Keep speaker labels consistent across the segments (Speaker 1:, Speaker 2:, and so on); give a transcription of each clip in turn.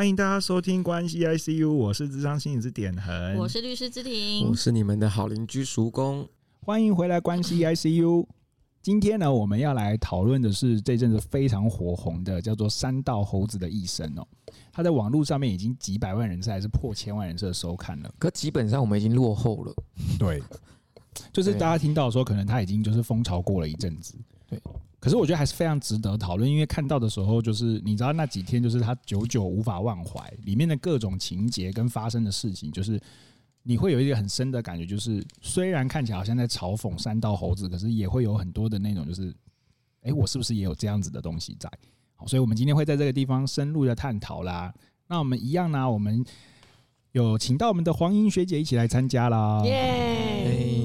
Speaker 1: 欢迎大家收听关系 ICU，我是智商心理师点恒，
Speaker 2: 我是律师之庭，
Speaker 3: 我是你们的好邻居叔公，
Speaker 1: 欢迎回来关系 ICU。今天呢，我们要来讨论的是这阵子非常火红的，叫做《三道猴子的一生》哦。他在网络上面已经几百万人次，还是破千万人次的收看了。
Speaker 3: 可基本上我们已经落后了。
Speaker 1: 对，就是大家听到说，可能他已经就是风潮过了一阵子。
Speaker 3: 对，
Speaker 1: 可是我觉得还是非常值得讨论，因为看到的时候，就是你知道那几天，就是他久久无法忘怀，里面的各种情节跟发生的事情，就是。你会有一个很深的感觉，就是虽然看起来好像在嘲讽三道猴子，可是也会有很多的那种，就是，哎，我是不是也有这样子的东西在？好，所以我们今天会在这个地方深入的探讨啦。那我们一样呢，我们有请到我们的黄英学姐一起来参加啦。耶！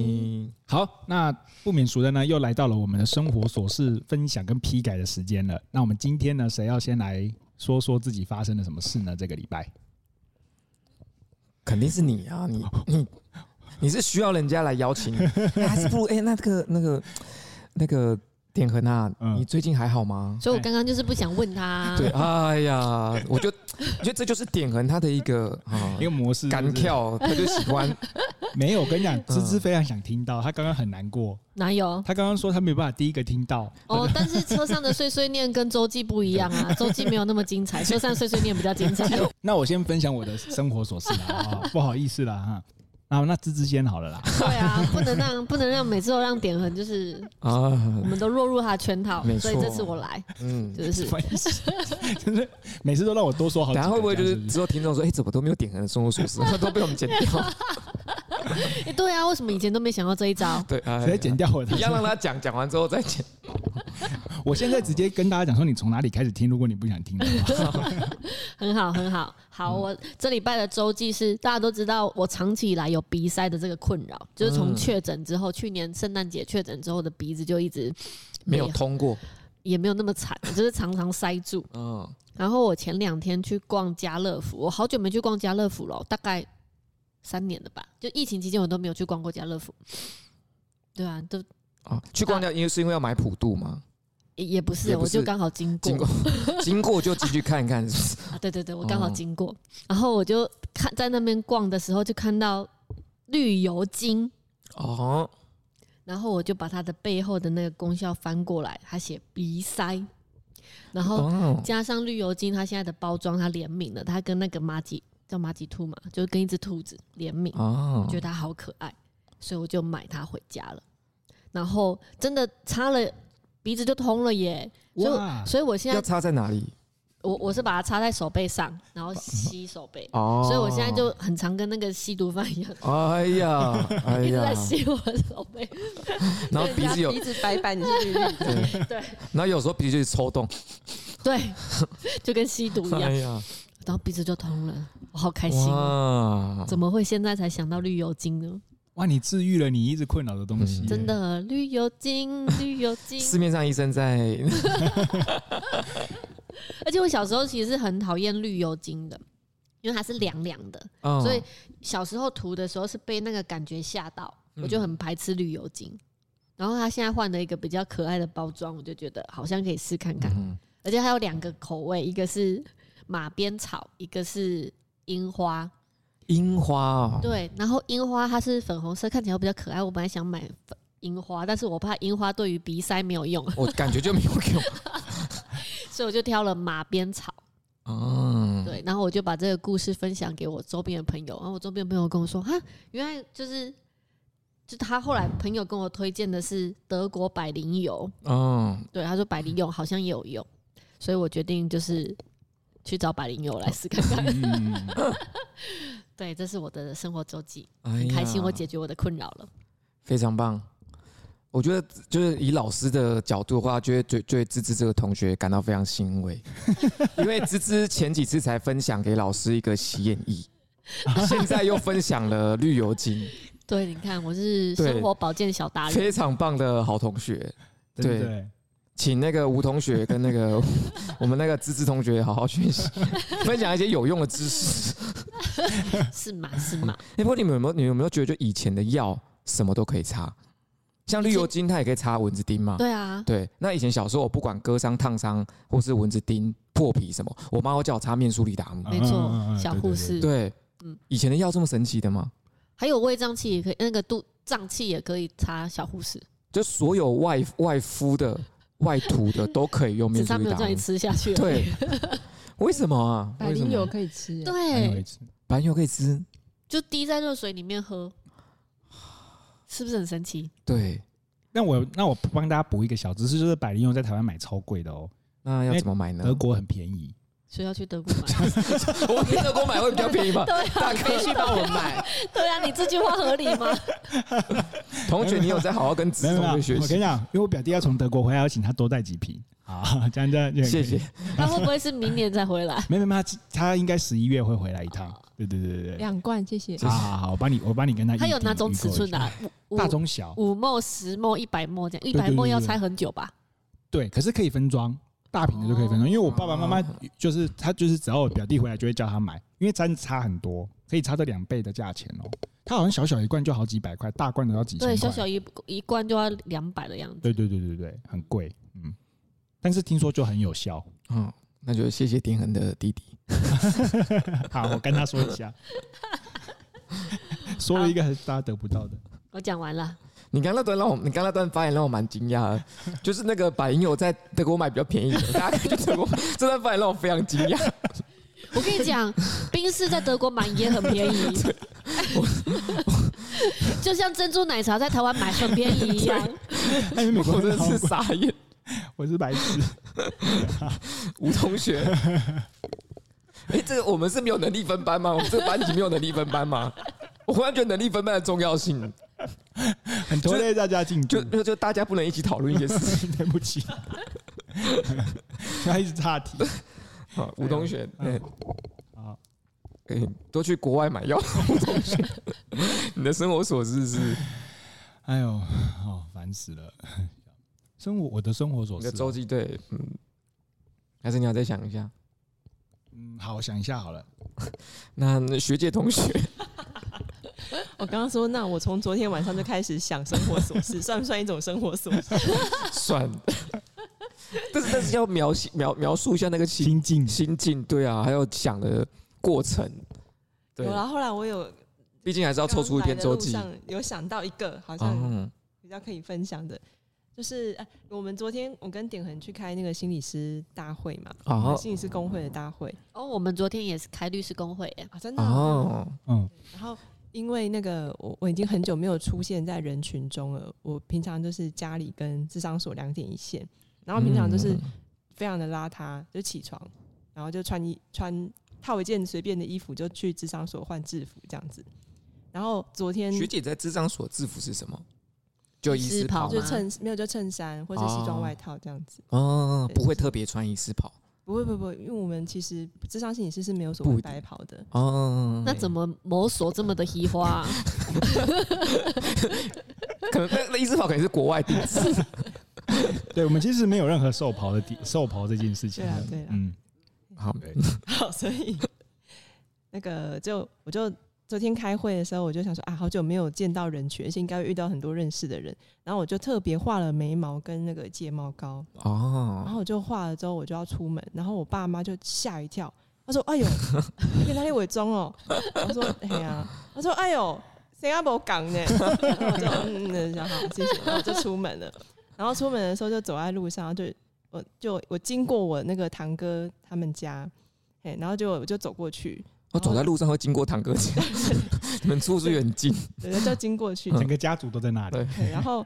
Speaker 1: 好，那不免俗的呢，又来到了我们的生活琐事分享跟批改的时间了。那我们今天呢，谁要先来说说自己发生了什么事呢？这个礼拜？
Speaker 3: 肯定是你啊！你你你是需要人家来邀请你，还是不如哎、欸？那个那个那个点恒啊，你最近还好吗？
Speaker 2: 所以我刚刚就是不想问他。
Speaker 3: 对，哎呀，我就我觉得这就是点恒他的一个 啊
Speaker 1: 一个模式，
Speaker 3: 干跳，他就喜欢。
Speaker 1: 没有，我跟你讲，芝芝非常想听到，他刚刚很难过。
Speaker 2: 哪有？
Speaker 1: 他刚刚说他没有办法第一个听到。
Speaker 2: 哦，但是车上的碎碎念跟周记不一样啊，周记没有那么精彩，车上碎碎念比较精彩。
Speaker 1: 那我先分享我的生活琐事啦，不好意思啦哈。啊，那芝芝先好了啦。
Speaker 2: 对啊，不能让不能让每次都让点恒就是啊，我们都落入他的圈套，所以这次我来，嗯，就是，
Speaker 1: 就是 每次都让我多说好。
Speaker 3: 等下会不会就是之后听众说，哎，怎么都没有点恒的生活琐事，都被我们剪掉？
Speaker 2: 哎，对啊，为什么以前都没想到这一招？
Speaker 3: 对，
Speaker 1: 直接剪掉我。
Speaker 3: 你要让他讲，讲完之后再剪。
Speaker 1: 我现在直接跟大家讲说，你从哪里开始听？如果你不想听的话，
Speaker 2: 很好，很好，好。我这礼拜的周记是，大家都知道，我长期以来有鼻塞的这个困扰，就是从确诊之后，去年圣诞节确诊之后的鼻子就一直
Speaker 3: 没有通过，
Speaker 2: 也没有那么惨，就是常常塞住。嗯。然后我前两天去逛家乐福，我好久没去逛家乐福了，大概三年了吧？就疫情期间我都没有去逛过家乐福。对啊，都
Speaker 3: 啊，去逛掉，因为是因为要买普渡吗？
Speaker 2: 也不是，我就刚好经过，经过，
Speaker 3: 经过就进去看看。
Speaker 2: 啊，对对对，我刚好经过，然后我就看在那边逛的时候，就看到绿油精。哦，然后我就把它的背后的那个功效翻过来，它写鼻塞，然后加上绿油精，它现在的包装它联名了，它跟那个马吉叫马吉兔嘛，就是跟一只兔子联名，哦，我觉得它好可爱，所以我就买它回家了，然后真的擦了。鼻子就通了耶！所以，所以我现在
Speaker 3: 要插在哪里？
Speaker 2: 我我是把它插在手背上，然后吸手背。哦，所以我现在就很常跟那个吸毒犯一样。
Speaker 3: 哎呀，一直
Speaker 2: 在吸我的手背。
Speaker 3: 然后鼻子有
Speaker 2: 鼻子白白，你是绿绿的。对。
Speaker 3: 然后有时候鼻子就抽动。
Speaker 2: 对，就跟吸毒一样。哎呀，然后鼻子就通了，我好开心啊！怎么会现在才想到绿油精呢？
Speaker 1: 哇！你治愈了你一直困扰的东西，
Speaker 2: 真的绿油精，绿油精。
Speaker 3: 市面上医生在，
Speaker 2: 而且我小时候其实是很讨厌绿油精的，因为它是凉凉的，所以小时候涂的时候是被那个感觉吓到，我就很排斥绿油精。然后它现在换了一个比较可爱的包装，我就觉得好像可以试看看，而且它有两个口味，一个是马鞭草，一个是樱花。
Speaker 3: 樱花哦，
Speaker 2: 对，然后樱花它是粉红色，看起来比较可爱。我本来想买樱花，但是我怕樱花对于鼻塞没有用，
Speaker 3: 我感觉就没有用，
Speaker 2: 所以我就挑了马鞭草。哦，对，然后我就把这个故事分享给我周边的朋友，然后我周边的朋友跟我说：“哈，原来就是，就他后来朋友跟我推荐的是德国百灵油。”哦，对，他说百灵油好像也有用，所以我决定就是去找百灵油来试看看。嗯 对，这是我的生活周记，很开心，我解决我的困扰了，
Speaker 3: 非常棒。我觉得就是以老师的角度的话，觉得对对芝芝这个同学感到非常欣慰，因为芝芝前几次才分享给老师一个洗眼液，现在又分享了绿油精。
Speaker 2: 对，你看我是生活保健小达人，
Speaker 3: 非常棒的好同学。对。对请那个吴同学跟那个 我们那个芝芝同学好好学习，分享一些有用的知识。
Speaker 2: 是吗？是吗？
Speaker 3: 哎，不过你们有没有？你们有没有觉得，就以前的药什么都可以擦？像绿油精，它也可以擦蚊子叮嘛。
Speaker 2: 对啊，
Speaker 3: 对。那以前小时候，我不管割伤、烫伤，或是蚊子叮、破皮什么，我妈会叫我擦面舒利达姆。
Speaker 2: 没错，小护士。
Speaker 3: 对，嗯，以前的药这么神奇的吗？
Speaker 2: 还有胃胀气也可以，那个肚胀气也可以擦小护士。
Speaker 3: 就所有外外敷的、外涂的都可以用面舒利达姆。只差没有
Speaker 2: 叫你吃下去。
Speaker 3: 对。为什么啊？
Speaker 4: 百灵油可以吃。
Speaker 2: 对，
Speaker 3: 百灵油可以吃，
Speaker 2: 就滴在热水里面喝，是不是很神奇？
Speaker 3: 对。
Speaker 1: 那我那我帮大家补一个小知识，就是百灵油在台湾买超贵的哦。
Speaker 3: 那要怎么买呢？
Speaker 1: 德国很便宜，
Speaker 2: 所以要去德国买。
Speaker 3: 我去德国买会比较便宜吗？
Speaker 2: 对啊，
Speaker 4: 必须帮我买。
Speaker 2: 对啊，你这句话合理吗？
Speaker 3: 同学，你有在好好跟子彤学习？
Speaker 1: 我跟你讲，因为我表弟要从德国回来，要请他多带几瓶。好，这样这样，
Speaker 3: 谢谢。
Speaker 2: 他会不会是明年再回来？
Speaker 1: 没没没，他他应该十一月会回来一趟。对对对对对，
Speaker 4: 两罐，谢谢。
Speaker 1: 好好好，我帮你，我帮你跟他。
Speaker 2: 他有哪种尺寸的？
Speaker 1: 大中小，
Speaker 2: 五墨、十墨、一百墨这样。一百墨要拆很久吧？
Speaker 1: 对，可是可以分装，大瓶的就可以分装。因为我爸爸妈妈就是他，就是只要我表弟回来就会叫他买，因为真差很多，可以差到两倍的价钱哦。他好像小小一罐就好几百块，大罐的要几千块。
Speaker 2: 对，小小一一罐就要两百的样子。
Speaker 1: 对对对对对，很贵，嗯。但是听说就很有效，
Speaker 3: 嗯，那就谢谢丁恒的弟弟。
Speaker 1: 好，我跟他说一下，说了一个大家得不到的。
Speaker 2: 我讲完了。
Speaker 3: 你刚那段让我，你刚那段发言让我蛮惊讶的，就是那个百灵油在德国买比较便宜的，大家可以去德国。这段发言让我非常惊讶。
Speaker 2: 我跟你讲，冰室在德国买也很便宜，就像珍珠奶茶在台湾买很便宜一样。
Speaker 3: 我真的是傻眼。
Speaker 1: 我是白痴，
Speaker 3: 吴同学。哎、欸，这个我们是没有能力分班吗？我们这个班级没有能力分班吗？我忽然觉得能力分班的重要性，
Speaker 1: 很拖累大家进度，
Speaker 3: 就就，就大家不能一起讨论一些事情。
Speaker 1: 对不起，他一直岔题。
Speaker 3: 好，吴同学，对，好，可以多去国外买药。吴同学，你的生活琐事是？
Speaker 1: 哎呦，哦，烦死了。生活，我的生活所思。
Speaker 3: 你的周记对，嗯，还是你要再想一下？
Speaker 1: 嗯，好，我想一下好了。
Speaker 3: 那学姐同学，
Speaker 4: 我刚刚说，那我从昨天晚上就开始想生活琐事，算不算一种生活琐事？
Speaker 3: 算。但是但是要描写描描述一下那个心境心境，对啊，还有想的过程。对，
Speaker 4: 有了，后来我有，
Speaker 3: 毕竟还是要抽出一篇周记。
Speaker 4: 有想到一个，好像比较可以分享的。就是哎，我们昨天我跟点恒去开那个心理师大会嘛，哦，心理师工会的大会。
Speaker 2: 哦，我们昨天也是开律师工会耶，
Speaker 4: 啊，真的哦，嗯。然后因为那个我我已经很久没有出现在人群中了，我平常就是家里跟智商所两点一线，然后平常就是非常的邋遢，就起床，然后就穿衣穿套一件随便的衣服就去智商所换制服这样子。然后昨天
Speaker 3: 学姐在智商所制服是什么？就医师袍，
Speaker 4: 就衬没有就衬衫或者西装外套这样子。
Speaker 3: 哦，不会特别穿医师袍。
Speaker 4: 不会，不会，因为我们其实智商心理师是没有所谓白袍的。
Speaker 3: 哦，
Speaker 2: 那怎么摸索这么的稀花？
Speaker 3: 可能那那医师袍可能是国外定制。
Speaker 1: 对，我们其实没有任何瘦袍的兽袍这件事情。
Speaker 4: 对啊，对啊。嗯，
Speaker 3: 好，
Speaker 4: 好，所以那个就我就。昨天开会的时候，我就想说啊，好久没有见到人群，而且应该会遇到很多认识的人。然后我就特别画了眉毛跟那个睫毛膏。哦。然后我就画了之后，我就要出门。然后我爸妈就吓一跳，他说：“哎呦，你哪里伪装哦？” 我说：“哎呀。”他说：“哎呦，谁阿伯讲呢？”然 后我就嗯嗯，然后好谢谢，然后我就出门了。然后出门的时候就走在路上，就我就我经过我那个堂哥他们家，哎，然后就我就走过去。
Speaker 3: 我走在路上会经过堂哥家，你们住是远近，
Speaker 4: 对，就经过去，
Speaker 1: 整个家族都在那里。
Speaker 4: 对，然后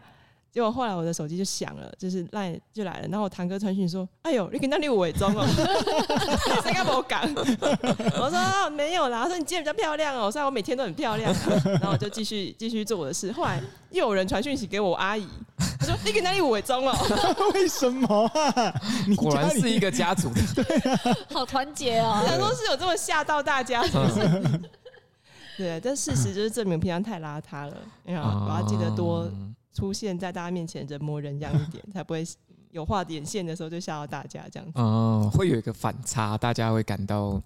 Speaker 4: 结果后来我的手机就响了，就是赖就来了，然后我堂哥传讯说：“哎呦，你跟那里伪装哦，谁敢我讲？”我说、哦：“没有啦。”他说：“你今天比较漂亮哦。”虽然我每天都很漂亮、啊，然后我就继续继续做我的事。后来又有人传讯息给我阿姨。他说：“你给哪里伪装了？
Speaker 1: 为什么啊？你
Speaker 3: 果然是一个家族的，
Speaker 1: 对啊，
Speaker 2: 好团结哦！
Speaker 4: 想说是有这么吓到大家是不是？对，但事实就是证明平常太邋遢了。你好，我要记得多出现在大家面前，人模人样一点，才不会有画点线的时候就吓到大家这样子。
Speaker 3: 哦，会有一个反差，大家会感到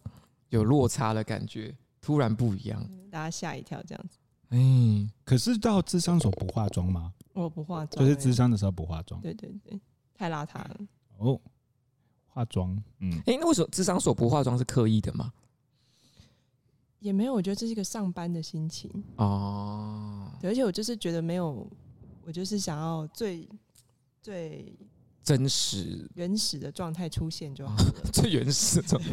Speaker 3: 有落差的感觉，突然不一样，
Speaker 4: 大家吓一跳这样子。
Speaker 1: 哎，可是到智商所不化妆吗？
Speaker 4: 我不化妆，
Speaker 1: 就是智商的时候不化妆。
Speaker 4: 对对对，太邋遢了。
Speaker 1: 哦，化妆，嗯，
Speaker 3: 哎，那为什么智商所不化妆是刻意的吗？
Speaker 4: 也没有，我觉得这是一个上班的心情哦。而且我就是觉得没有，我就是想要最最
Speaker 3: 真实、
Speaker 4: 原始的状态出现就好了。
Speaker 3: 最原始的状态。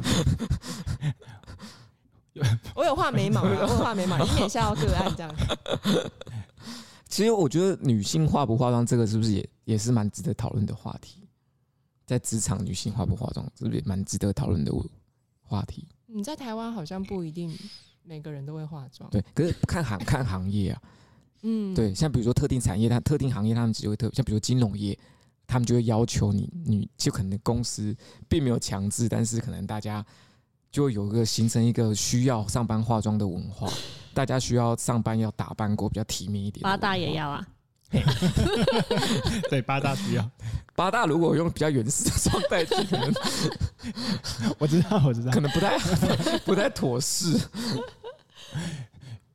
Speaker 4: 我有画眉毛，我有画眉毛，以免吓到个案这样。
Speaker 3: 其实我觉得女性化不化妆，这个是不是也也是蛮值得讨论的话题？在职场，女性化不化妆，是不是也蛮值得讨论的话题？
Speaker 4: 你在台湾好像不一定每个人都会化妆，
Speaker 3: 对，可是看行看行业啊，嗯，对，像比如说特定产业，它特定行业他们只会特，像比如说金融业，他们就会要求你，你就可能公司并没有强制，但是可能大家就会有一个形成一个需要上班化妆的文化，大家需要上班要打扮过比较体面一点，
Speaker 2: 八大也要啊。
Speaker 1: 对，八大需要。
Speaker 3: 八大如果用比较原始的状态，可能
Speaker 1: 我知道，我知道，
Speaker 3: 可能不太不太妥适。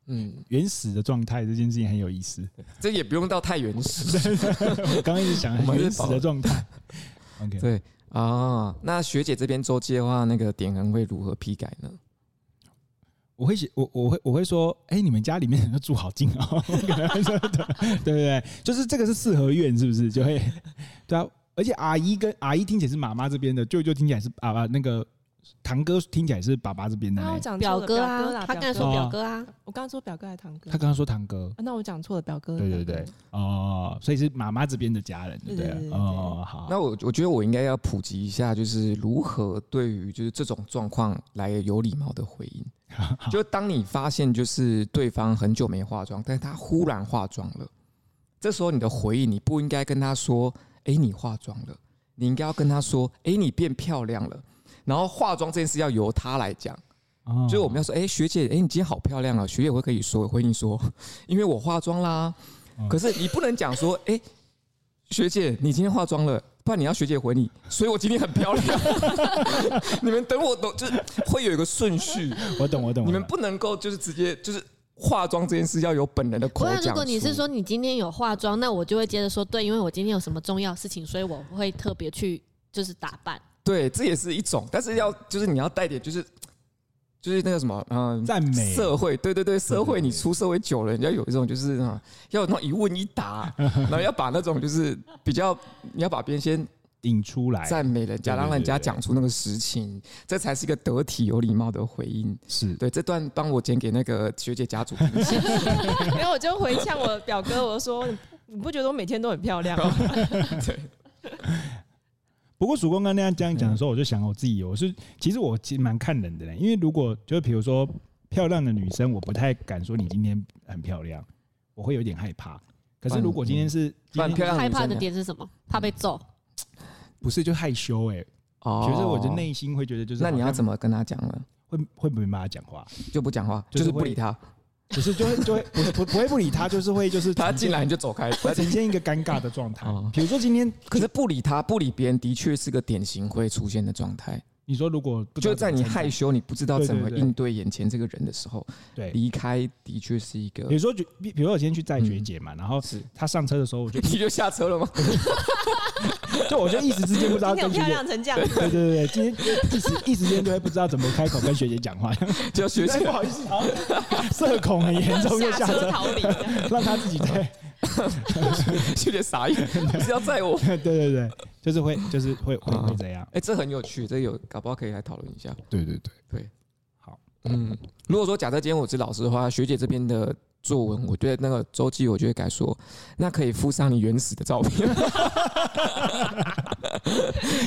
Speaker 1: 嗯，原始的状态这件事情很有意思，
Speaker 3: 这也不用到太原始。
Speaker 1: 我刚刚一直想原始的状态。OK，
Speaker 3: 对啊，那学姐这边周记的话，那个点灯会如何批改呢？
Speaker 1: 我会写我我会我会说，哎、欸，你们家里面人都住好近哦，对对对，就是这个是四合院，是不是？就会对啊，而且阿姨跟阿姨听起来是妈妈这边的，舅舅听起来是爸爸那个。堂哥听起来是爸爸这边的，
Speaker 2: 表哥啊，他刚才说表哥啊，
Speaker 4: 我刚刚说表哥还是堂哥？
Speaker 1: 他刚刚说堂哥，
Speaker 4: 那我讲错了，表哥。
Speaker 1: 对对对，哦，所以是妈妈这边的家人，对不对？哦，好。
Speaker 3: 那我我觉得我应该要普及一下，就是如何对于就是这种状况来有礼貌的回应。就当你发现就是对方很久没化妆，但是他忽然化妆了，这时候你的回应你不应该跟他说：“哎，你化妆了。”你应该要跟他说：“哎，你变漂亮了。”然后化妆这件事要由他来讲，所以我们要说，哎，学姐，哎，你今天好漂亮啊！学姐会可以说回应说，因为我化妆啦。可是你不能讲说，哎，学姐，你今天化妆了，不然你要学姐回你，所以我今天很漂亮。你们等我懂，就是会有一个顺序。
Speaker 1: 我懂，我懂。
Speaker 3: 你们不能够就是直接就是化妆这件事要有本人的口讲。
Speaker 2: 如果你是说你今天有化妆，那我就会接着说，对，因为我今天有什么重要事情，所以我不会特别去就是打扮。
Speaker 3: 对，这也是一种，但是要就是你要带点，就是就是那个什么，嗯，
Speaker 1: 赞美
Speaker 3: 社会，对对对，社会你出社会久了，你要有一种就是啊，要有那种一问一答，然后要把那种就是比较，你要把别人先
Speaker 1: 引出来，
Speaker 3: 赞美人家，让人家讲出那个实情，这才是一个得体有礼貌的回应。
Speaker 1: 是
Speaker 3: 对，这段帮我剪给那个学姐家族，
Speaker 4: 然后我就回呛我表哥，我说你不觉得我每天都很漂亮吗？
Speaker 3: 对。
Speaker 1: 不过曙光刚那样这样讲的时候，我就想我自己，我是其实我其实蛮看人的嘞，因为如果就是比如说漂亮的女生，我不太敢说你今天很漂亮，我会有点害怕。可是如果今天是
Speaker 2: 蛮漂亮，害怕的点是什么？怕被揍？
Speaker 1: 不是，就害羞哎。哦，其实我就内心会觉得就是，
Speaker 3: 那你要怎么跟他讲呢？
Speaker 1: 会会没办法讲话，
Speaker 3: 就不讲话，就是不理他。
Speaker 1: 不是，就会就会不不不会不理他，就是会就是
Speaker 3: 他进来你就走开，
Speaker 1: 会呈现一个尴尬的状态。比如说今天，
Speaker 3: 可是不理他不理别人的确是个典型会出现的状态。
Speaker 1: 你说如果
Speaker 3: 就在你害羞，你不知道怎么应对眼前这个人的时候，对离开的确是一个。
Speaker 1: 比如说，比比如说我今天去载学姐嘛，然后是她上车的时候，我就
Speaker 3: 你就下车了吗？
Speaker 1: 就我就一时之间不知道跟学姐
Speaker 4: 漂亮成这样，
Speaker 1: 对对对，今天一时一时间就会不知道怎么开口跟学姐讲话，
Speaker 3: 就学姐
Speaker 1: 不好意思，社恐很严重，就下 车逃离，让她自己对。
Speaker 3: 学姐傻眼，是要载我？
Speaker 1: 对对对，就是会，就是会会会这样。哎，
Speaker 3: 这很有趣，这有搞不好可以来讨论一下。
Speaker 1: 对对对
Speaker 3: 对，
Speaker 1: 好。
Speaker 3: 嗯，如果说假设今天我是老师的话，学姐这边的作文，我觉得那个周记，我就会改说，那可以附上你原始的照片。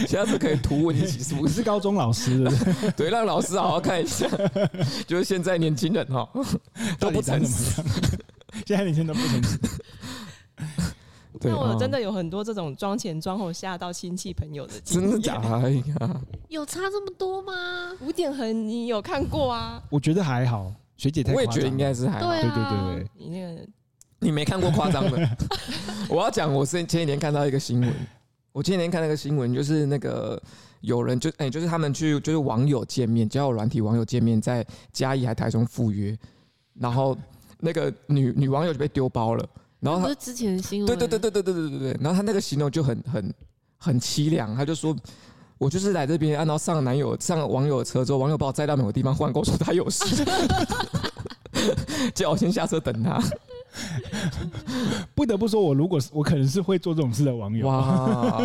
Speaker 3: 下次可以图文一起是不是？
Speaker 1: 是高中老师的，
Speaker 3: 对，让老师好好看一下。就是现在年轻人哈 都不诚实。
Speaker 1: 现在年轻人都不诚实。
Speaker 4: 那我真的有很多这种妆前妆后吓到亲戚朋友的经验，
Speaker 3: 真的假的？
Speaker 2: 有差这么多吗？
Speaker 4: 五点痕你有看过啊？
Speaker 1: 我觉得还好，学姐太
Speaker 3: 我也觉得应该是还好。
Speaker 2: 对
Speaker 1: 对对对，
Speaker 4: 你那个
Speaker 3: 你没看过夸张的。我要讲，我是前几天看到一个新闻，我前几天看那个新闻，就是那个有人就哎，就是他们去就是网友见面，交友软体网友见面，在嘉义还台中赴约，然后。那个女女网友就被丢包了，然后他
Speaker 2: 不是之前的新闻，
Speaker 3: 对对对对对对对对对，然后他那个形容就很很很凄凉，他就说。我就是来这边，按照上男友、上网友的车之后，网友把我载到某个地方，忽然跟我说他有事，叫我先下车等他。
Speaker 1: 不得不说，我如果是我，可能是会做这种事的网友。
Speaker 3: 哇，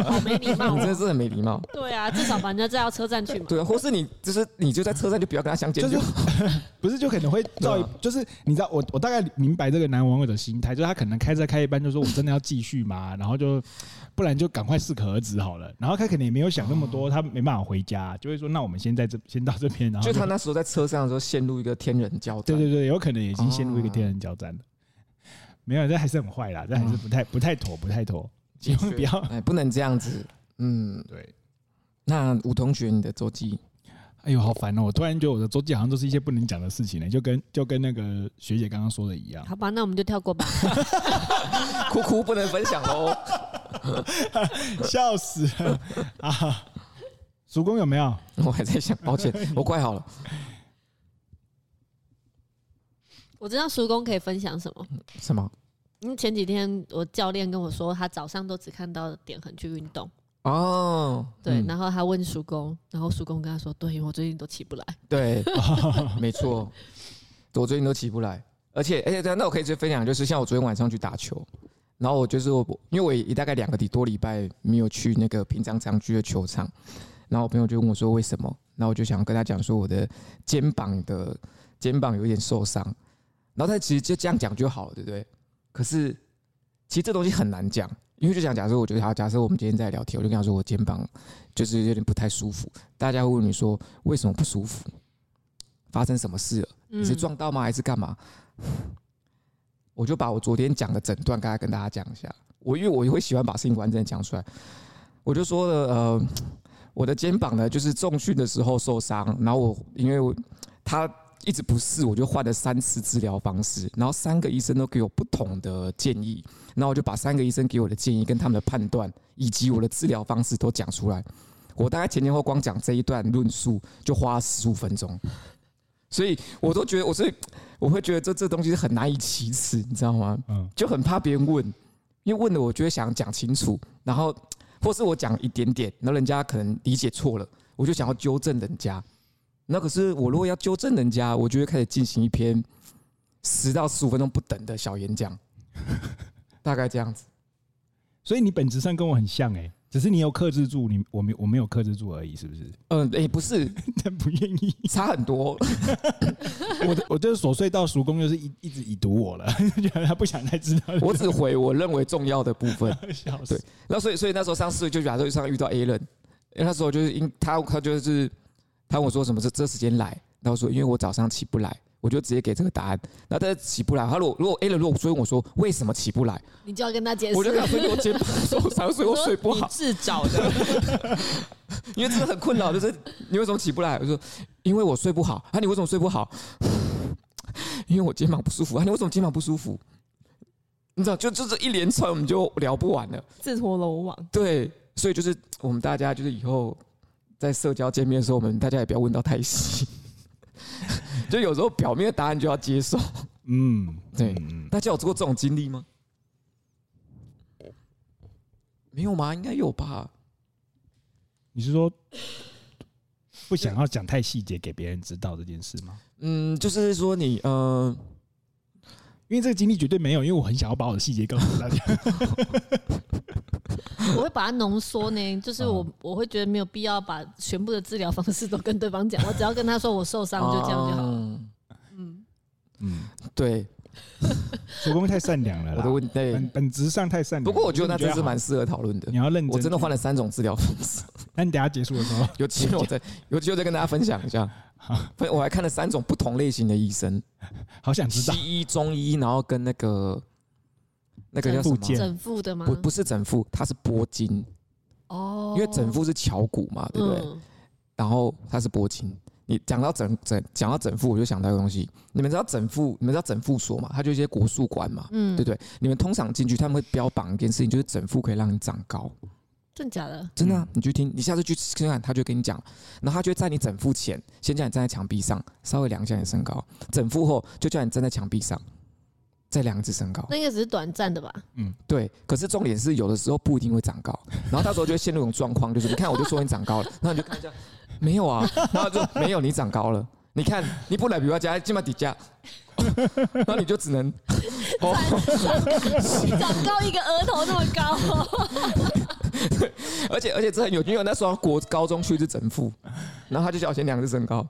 Speaker 2: 好没礼貌！
Speaker 3: 你真的是很没礼貌。
Speaker 2: 对啊，至少把人家载到车站去嘛。
Speaker 3: 对啊，或是你就是你就在车站就不要跟他相见，
Speaker 1: 就是 不是就可能会造一，就是你知道我我大概明白这个男网友的心态，就是他可能开车开一半就说我真的要继续吗？然后就不然就赶快适可而止好了。然后他可能也没有想那么多，他没办法回家，就会说那我们先在这先到这边。然后
Speaker 3: 就他那时候在车上的时候陷入一个天人交战。
Speaker 1: 对对对，有可能已经陷入一个天人交战了。没有，这还是很坏啦，这还是不太不太妥，不太妥，千万不要，
Speaker 3: 哎，不能这样子。嗯，
Speaker 1: 对。
Speaker 3: 那吴同学，你的周记？
Speaker 1: 哎呦，好烦哦！我突然觉得我的周记好像都是一些不能讲的事情呢，就跟就跟那个学姐刚刚说的一样。
Speaker 2: 好吧，那我们就跳过吧。
Speaker 3: 哭哭不能分享喽，
Speaker 1: 笑死了啊！主公有没有？
Speaker 3: 我还在想，抱歉，我快好了。
Speaker 2: 我知道叔公可以分享什么？
Speaker 3: 什么？
Speaker 2: 因为前几天我教练跟我说，他早上都只看到点横去运动。
Speaker 3: 哦，
Speaker 2: 对，然后他问叔公，然后叔公跟他说：“对，我最近都起不来。”
Speaker 3: 对，没错，我最近都起不来。而且，而且，那我可以再分享，就是像我昨天晚上去打球，然后我就是我，因为我也大概两个多礼拜没有去那个平常常去的球场，然后我朋友就问我说：“为什么？”然后我就想跟他讲说，我的肩膀的肩膀有点受伤。然后他其实就这样讲就好了，对不对？可是其实这东西很难讲，因为就想假设，我觉得他假设我们今天在聊天，我就跟他说我肩膀就是有点不太舒服。大家会问你说为什么不舒服？发生什么事了？你是撞到吗？还是干嘛？我就把我昨天讲的整段，刚才跟大家讲一下。我因为我也会喜欢把事情完整的讲出来，我就说了，呃，我的肩膀呢，就是重训的时候受伤，然后我因为我他。一直不适，我就换了三次治疗方式，然后三个医生都给我不同的建议，然后我就把三个医生给我的建议跟他们的判断以及我的治疗方式都讲出来。我大概前前后后光讲这一段论述就花了十五分钟，所以我都觉得我是我会觉得这这东西是很难以启齿，你知道吗？嗯，就很怕别人问，因为问了我就会想讲清楚，然后或是我讲一点点，然后人家可能理解错了，我就想要纠正人家。那可是我如果要纠正人家，我就会开始进行一篇十到十五分钟不等的小演讲，大概这样子。
Speaker 1: 所以你本质上跟我很像哎，只是你有克制住你，我没我没有克制住而已，是不是？
Speaker 3: 嗯，哎，不是，
Speaker 1: 但不愿意，
Speaker 3: 差很多。
Speaker 1: 我我就是琐碎到叔公就是一一直已读我了，觉得他不想再知道。
Speaker 3: 我只回我认为重要的部分。
Speaker 1: 笑死。
Speaker 3: 对，那所以所以那时候上次就假设上遇到 A 人，因为那时候就是因他他就是。他问我说什么这这时间来，然后说因为我早上起不来，我就直接给这个答案。那他起不来，他如果如果 A 了，如果追问我说为什么起不来，
Speaker 2: 你就要跟他解释。
Speaker 3: 我就跟他说我肩膀受伤，所以我睡不好。
Speaker 4: 自找的，
Speaker 3: 因为真的很困扰，就是你为什么起不来？我说因为我睡不好。啊，你为什么睡不好？因为我肩膀不舒服。啊，你为什么肩膀不舒服？你知道，就就这一连串，我们就聊不完了。
Speaker 4: 自投罗网。
Speaker 3: 对，所以就是我们大家就是以后。在社交见面的时候，我们大家也不要问到太细，就有时候表面的答案就要接受。嗯，对。大家有做过这种经历吗？没有吗？应该有吧。
Speaker 1: 你是说不想要讲太细节给别人知道这件事吗？
Speaker 3: 嗯，就是说你呃，
Speaker 1: 因为这个经历绝对没有，因为我很想要把我的细节告诉大家。
Speaker 2: 我会把它浓缩呢，就是我我会觉得没有必要把全部的治疗方式都跟对方讲，我只要跟他说我受伤就这样就好了。嗯
Speaker 3: 嗯，对，
Speaker 1: 主公太善良了，
Speaker 3: 我的问对
Speaker 1: 本本质上太善良。
Speaker 3: 不过我觉得那真是蛮适合讨论的。
Speaker 1: 你要认真，
Speaker 3: 我真的换了三种治疗方式。
Speaker 1: 那你等下结束的时候，
Speaker 3: 有机会我再有机会再跟大家分享一下。我还看了三种不同类型的医生，
Speaker 1: 好想知道
Speaker 3: 西医、中医，然后跟那个。那个叫什么？
Speaker 2: 整副的吗？
Speaker 3: 不，不是整副，它是拨筋。哦，因为整副是巧骨嘛，对不对？嗯、然后它是拨筋。你讲到整整讲到整副，我就想到一个东西。你们知道整副？你们知道整复所嘛？它就一些国术馆嘛，嗯，对不对？你们通常进去，他们会标榜一件事情，就是整副可以让你长高。
Speaker 2: 真假的？
Speaker 3: 真的、啊，你去听，你下次去看看，他就跟你讲。然后他就会在你整副前，先叫你站在墙壁上，稍微量一下你身高。整副后，就叫你站在墙壁上。再量一次身高。
Speaker 2: 那应该只是短暂的吧？
Speaker 3: 嗯，对。可是重点是有的时候不一定会长高，然后到时候就会陷入一种状况，就是你看我就说你长高了，然后你就看一下，没有啊，然后就没有你长高了。你看你不来比我家，起码底价，然后你就只能
Speaker 2: 哦长高一个额头那么高，哦，
Speaker 3: 而且而且这很有趣，因为那时候国高中去是整副，然后他就叫我先量一次身高。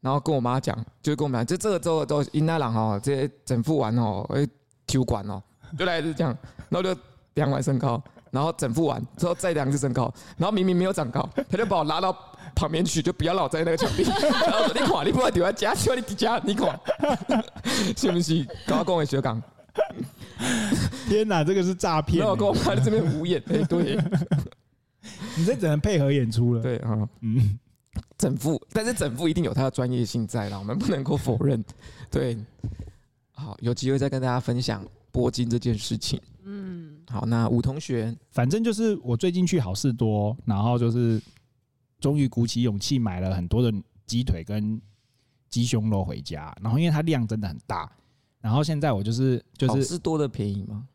Speaker 3: 然后跟我妈讲，就跟我们讲，就这个周都因那朗哦，这些整复完哦，会体管哦，就来是这样，然后就量完身高，然后整复完之后再量一次身高，然后明明没有长高，他就把我拉到旁边去，就不要老在那个墙壁，然后说你看，你不要丢在家，就你家，你看，是不是？高工的学港，
Speaker 1: 天哪，这个是诈骗！
Speaker 3: 然后跟我妈在这边无言，哎，对，
Speaker 1: 你这只能配合演出了，
Speaker 3: 对啊，嗯。整副，但是整副一定有它的专业性在啦，我们不能够否认。对，好，有机会再跟大家分享拨筋这件事情。嗯，好，那吴同学，
Speaker 1: 反正就是我最近去好事多，然后就是终于鼓起勇气买了很多的鸡腿跟鸡胸肉回家，然后因为它量真的很大，然后现在我就是就是好
Speaker 3: 事多的便宜吗？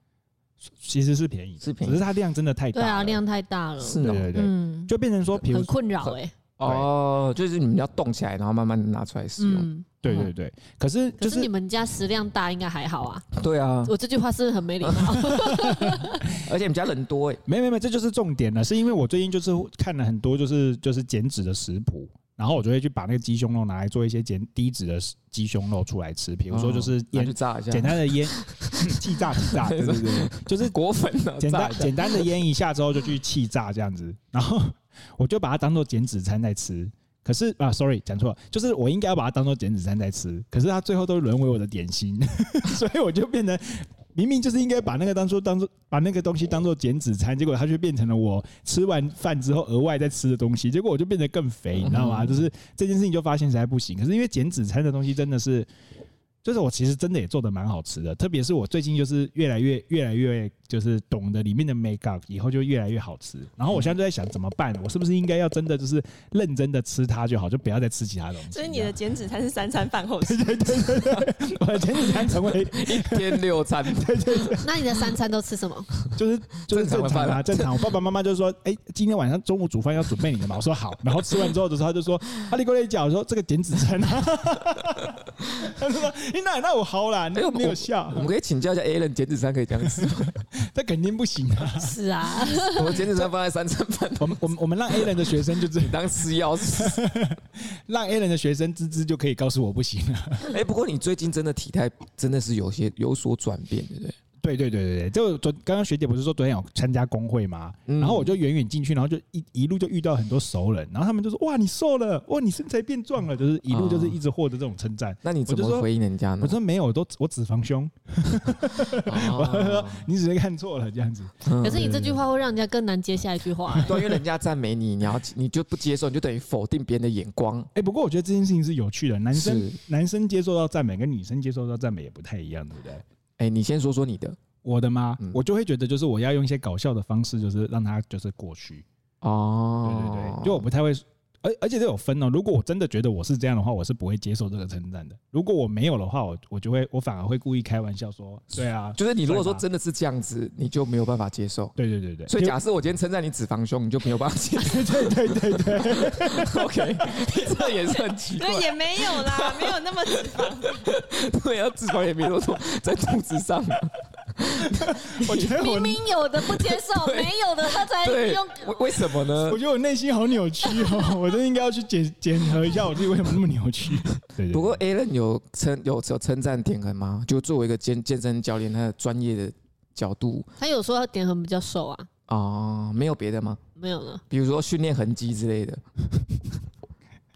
Speaker 1: 其实是便宜，
Speaker 3: 是便宜，
Speaker 1: 只是它量真的太大，
Speaker 2: 对啊，量太大了，
Speaker 3: 是哦，
Speaker 1: 对对对，嗯，就变成说
Speaker 2: 很困扰哎。
Speaker 3: 哦，就是你们要动起来，然后慢慢拿出来使用。
Speaker 2: 嗯，
Speaker 1: 对对对。可是就是
Speaker 2: 你们家食量大，应该还好啊。
Speaker 3: 对啊，
Speaker 2: 我这句话是不是很没礼貌？
Speaker 3: 而且你们家人多哎。
Speaker 1: 没没没，这就是重点了。是因为我最近就是看了很多就是就是减脂的食谱，然后我就会去把那个鸡胸肉拿来做一些减低脂的鸡胸肉出来吃。比如说就是腌
Speaker 3: 炸一下，
Speaker 1: 简单的腌气炸气炸，对对 对，就 是
Speaker 3: 裹粉。
Speaker 1: 简单简单的腌一下之后就去气炸这样子，然后。我就把它当做减脂餐在吃，可是啊，sorry，讲错了，就是我应该要把它当做减脂餐在吃，可是它最后都沦为我的点心，所以我就变成明明就是应该把那个当做当做把那个东西当做减脂餐，结果它却变成了我吃完饭之后额外在吃的东西，结果我就变得更肥，你知道吗？就是这件事情就发现实在不行，可是因为减脂餐的东西真的是。就是我其实真的也做的蛮好吃的，特别是我最近就是越来越越来越就是懂得里面的 make up，以后就越来越好吃。然后我现在就在想怎么办，我是不是应该要真的就是认真的吃它就好，就不要再吃其他东西。
Speaker 4: 所以你的减脂餐是三餐饭后吃？
Speaker 1: 对对对对，我的减脂餐成为
Speaker 3: 一天六餐。
Speaker 1: 对对对。
Speaker 2: 那你的三餐都吃什么？
Speaker 1: 就是就是正常啊，正常。我爸爸妈妈就说：“哎、欸，今天晚上中午煮饭要准备你的嘛。”我说：“好。”然后吃完之后的时候，他就说：“阿里哥来讲说这个减脂餐。”他说：“哎，那那我好。”哎，又没有笑。
Speaker 3: 我们可以请教一下 Alan 减脂餐可以这样吃吗？
Speaker 1: 他肯定不行啊！
Speaker 2: 是啊，
Speaker 3: 我们减脂餐放在三餐饭。
Speaker 1: 我们我们我们让 Alan 的学生就这样
Speaker 3: 当吃药，
Speaker 1: 让 Alan 的学生吱吱就可以告诉我不行了。
Speaker 3: 哎，不过你最近真的体态真的是有些有所转变，对不对？
Speaker 1: 对对对对对，就昨刚刚学姐不是说昨天有参加工会吗？然后我就远远进去，然后就一一路就遇到很多熟人，然后他们就说：“哇，你瘦了，哇，你身材变壮了。”就是一路就是一直获得这种称赞。
Speaker 3: 那你怎么回应人家呢？
Speaker 1: 我说没有，都我脂肪胸。我说你只是看错了这样子。
Speaker 2: 可是你这句话会让人家更难接下一句话。
Speaker 3: 对，因为人家赞美你，你要你就不接受，你就等于否定别人的眼光。
Speaker 1: 哎，不过我觉得这件事情是有趣的，男生男生接受到赞美跟女生接受到赞美也不太一样，对不对？
Speaker 3: 哎，你先说说你的。
Speaker 1: 我的吗？嗯、我就会觉得，就是我要用一些搞笑的方式，就是让他就是过去。哦，对对对，就我不太会。而而且这有分哦。如果我真的觉得我是这样的话，我是不会接受这个称赞的。如果我没有的话，我我就会，我反而会故意开玩笑说，对啊，
Speaker 3: 就是你如果说真的是这样子，你就没有办法接受。
Speaker 1: 对对对对。
Speaker 3: 所以假设我今天称赞你脂肪胸，你就没有办法接受。
Speaker 1: 对对对对对。
Speaker 3: OK，这也是很奇怪。
Speaker 4: 对，也没有啦，没有那么脂肪。
Speaker 3: 对啊，脂肪也没有说在肚子上。
Speaker 1: 我觉得我
Speaker 2: 明明有的不接受，没有的他才用。
Speaker 3: 为什么呢？
Speaker 1: 我觉得我内心好扭曲哦，我都应该要去检检核一下我自己为什么那么扭曲。对对对。
Speaker 3: 不过 Alan 有称有有称赞点恒吗？就作为一个健健身教练，他的专业的角度，
Speaker 2: 他有说他点恒比较瘦啊。
Speaker 3: 哦，没有别的吗？
Speaker 2: 没有了。
Speaker 3: 比如说训练痕迹之类的。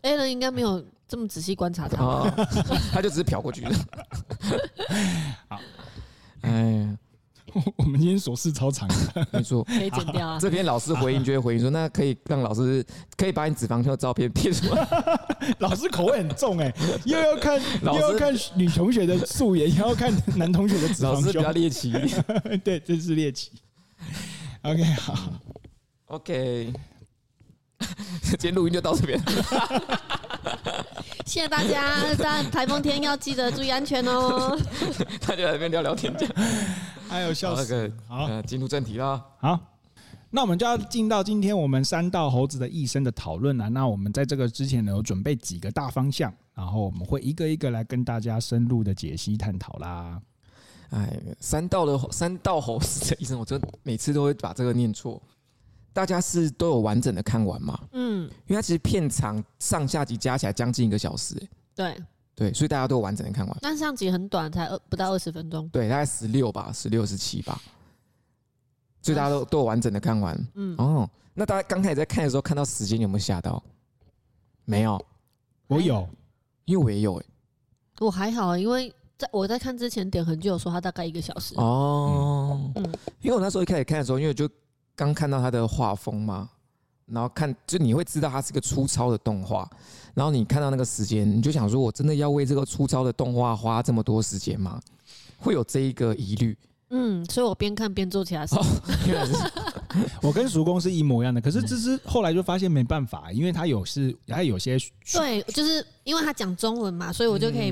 Speaker 2: Alan 应该没有这么仔细观察他，哦，
Speaker 3: 他就只是瞟过去的。
Speaker 1: 好。哎，我们今天琐事超长的，
Speaker 3: 没错，
Speaker 2: 可以剪掉啊。
Speaker 3: 这边老师回应就会回应说，那可以让老师可以把你脂肪胸照片贴出来。
Speaker 1: 老师口味很重哎，又要看又要看女同学的素颜，又要看男同学的脂肪胸，
Speaker 3: 老师比较猎奇。
Speaker 1: 对，真是猎奇。OK，好
Speaker 3: ，OK，今天录音就到这边。
Speaker 2: 谢谢大家，在台风天要记得注意安全哦。
Speaker 3: 大家在那边聊聊天，这样
Speaker 1: 还有笑死。
Speaker 3: 好，进入正题了。
Speaker 1: 好，那我们就要进到今天我们三道猴子的一生的讨论了。那我们在这个之前呢，有准备几个大方向，然后我们会一个一个来跟大家深入的解析探讨啦。
Speaker 3: 哎，三道的三道猴子的一生，我真每次都会把这个念错。大家是都有完整的看完吗？嗯，因为它其实片长上下集加起来将近一个小时，欸，
Speaker 2: 对
Speaker 3: 对，所以大家都完整的看完。
Speaker 2: 但上集很短，才二不到二十分钟，
Speaker 3: 对，大概十六吧，十六十七吧，所以大家都都有完整的看完。嗯，哦，那大家刚开始在看的时候，看到时间有没有吓到？没有，
Speaker 1: 我有，
Speaker 3: 因为我也有，欸，
Speaker 2: 我还好，因为在我在看之前点横就有说它大概一个小时。
Speaker 3: 哦，嗯，因为我那时候一开始看的时候，因为就。刚看到它的画风嘛，然后看就你会知道它是个粗糙的动画，然后你看到那个时间，你就想说，我真的要为这个粗糙的动画花这么多时间吗？会有这一个疑虑。
Speaker 2: 嗯，所以我边看边做其他事。
Speaker 1: 我跟叔公是一模一样的，可是这是后来就发现没办法，因为他有是他有些
Speaker 2: 对，就是因为他讲中文嘛，所以我就可以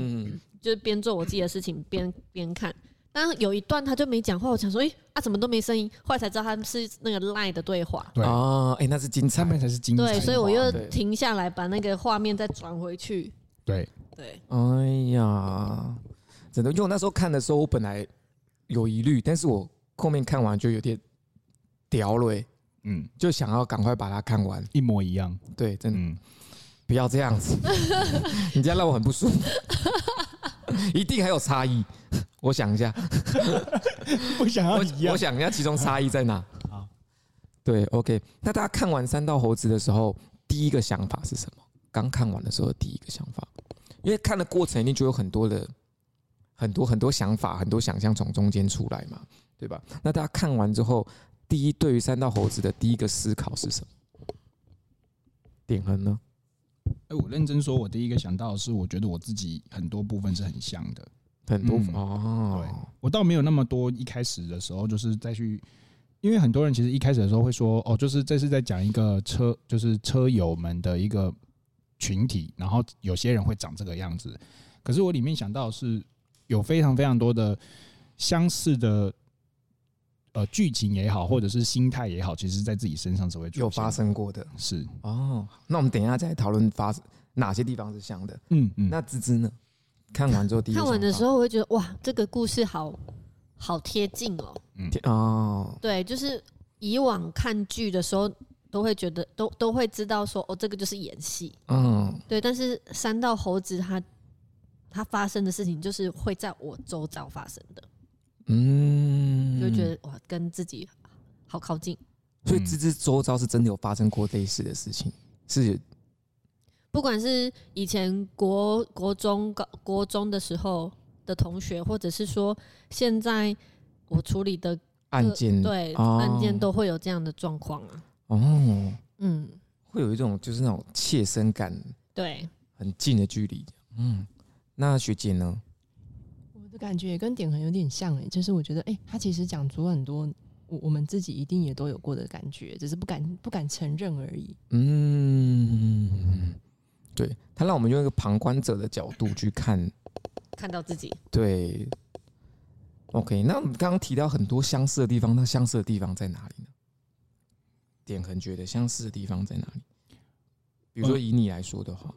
Speaker 2: 就是边做我自己的事情边边看。但有一段他就没讲话，我想说，哎、欸，啊，怎么都没声音？后来才知道他们是那个 line 的对话。
Speaker 1: 对啊，
Speaker 3: 哎、欸，那是精彩，
Speaker 1: 才是精彩。
Speaker 2: 对，所以我又停下来，把那个画面再转回去。
Speaker 1: 对
Speaker 2: 对。
Speaker 3: 哎呀，真的，因为我那时候看的时候，我本来有疑虑，但是我后面看完就有点屌了，嗯，就想要赶快把它看完，
Speaker 1: 一模一样。
Speaker 3: 对，真的，嗯、不要这样子，你这样让我很不舒服。一定还有差异，我想一下，
Speaker 1: 不想要
Speaker 3: 我，我想一下其中差异在哪？好，对，OK。那大家看完《三道猴子》的时候，第一个想法是什么？刚看完的时候，第一个想法，因为看的过程一定就有很多的、很多很多想法、很多想象从中间出来嘛，对吧？那大家看完之后，第一对于《三道猴子》的第一个思考是什么？点横呢？
Speaker 1: 哎，我认真说，我第一个想到的是，我觉得我自己很多部分是很像的，
Speaker 3: 很多哦。
Speaker 1: 对，我倒没有那么多。一开始的时候，就是再去，因为很多人其实一开始的时候会说，哦，就是这是在讲一个车，就是车友们的一个群体，然后有些人会长这个样子。可是我里面想到的是，有非常非常多的相似的。呃，剧情也好，或者是心态也好，其实在自己身上是会
Speaker 3: 有发生过的。
Speaker 1: 是
Speaker 3: 哦，那我们等一下再讨论发哪些地方是像的。嗯嗯。那芝芝呢？看完之后第一，
Speaker 2: 看完的时候我会觉得哇，这个故事好好贴近哦。嗯哦。对，就是以往看剧的时候都会觉得都都会知道说哦，这个就是演戏。嗯。对，但是三道猴子他他发生的事情就是会在我周遭发生的。嗯，就觉得哇，跟自己好靠近。
Speaker 3: 所以芝芝周遭是真的有发生过类似的事情，是。
Speaker 2: 不管是以前国国中高国中的时候的同学，或者是说现在我处理的
Speaker 3: 案件，
Speaker 2: 对案件都会有这样的状况啊。
Speaker 3: 哦，嗯，会有一种就是那种切身感，
Speaker 2: 对，
Speaker 3: 很近的距离。嗯，那学姐呢？
Speaker 4: 感觉也跟点横有点像哎、欸，就是我觉得哎、欸，他其实讲出很多我我们自己一定也都有过的感觉，只是不敢不敢承认而已。
Speaker 3: 嗯，对，他让我们用一个旁观者的角度去看，
Speaker 2: 看到自己。
Speaker 3: 对，OK，那我们刚刚提到很多相似的地方，那相似的地方在哪里呢？点横觉得相似的地方在哪里？比如说以你来说的话，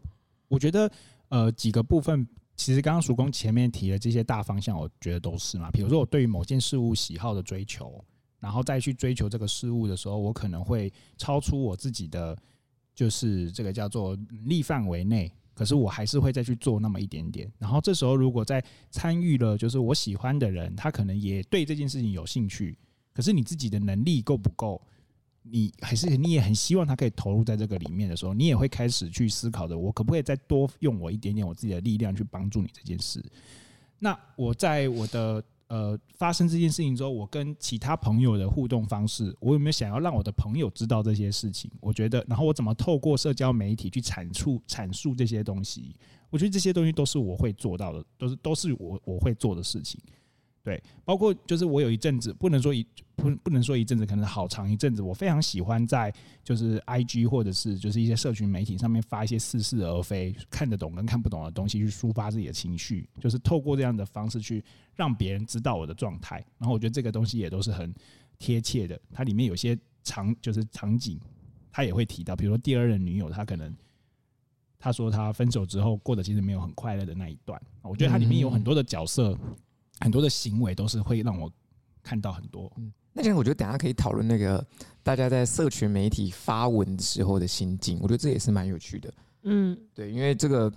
Speaker 1: 我觉得呃几个部分。其实刚刚叔公前面提的这些大方向，我觉得都是嘛。比如说我对于某件事物喜好的追求，然后再去追求这个事物的时候，我可能会超出我自己的，就是这个叫做能力范围内。可是我还是会再去做那么一点点。然后这时候如果在参与了，就是我喜欢的人，他可能也对这件事情有兴趣。可是你自己的能力够不够？你还是你也很希望他可以投入在这个里面的时候，你也会开始去思考的。我可不可以再多用我一点点我自己的力量去帮助你这件事？那我在我的呃发生这件事情之后，我跟其他朋友的互动方式，我有没有想要让我的朋友知道这些事情？我觉得，然后我怎么透过社交媒体去阐述阐述这些东西？我觉得这些东西都是我会做到的，都是都是我我会做的事情。对，包括就是我有一阵子不能说一不不能说一阵子，可能好长一阵子，我非常喜欢在就是 I G 或者是就是一些社群媒体上面发一些似是而非、看得懂跟看不懂的东西，去抒发自己的情绪，就是透过这样的方式去让别人知道我的状态。然后我觉得这个东西也都是很贴切的，它里面有些场就是场景，他也会提到，比如说第二任女友，他可能他说他分手之后过得其实没有很快乐的那一段，我觉得它里面有很多的角色。很多的行为都是会让我看到很多。
Speaker 3: 嗯，那这样我觉得等下可以讨论那个大家在社群媒体发文的时候的心境，我觉得这也是蛮有趣的。嗯，对，因为这个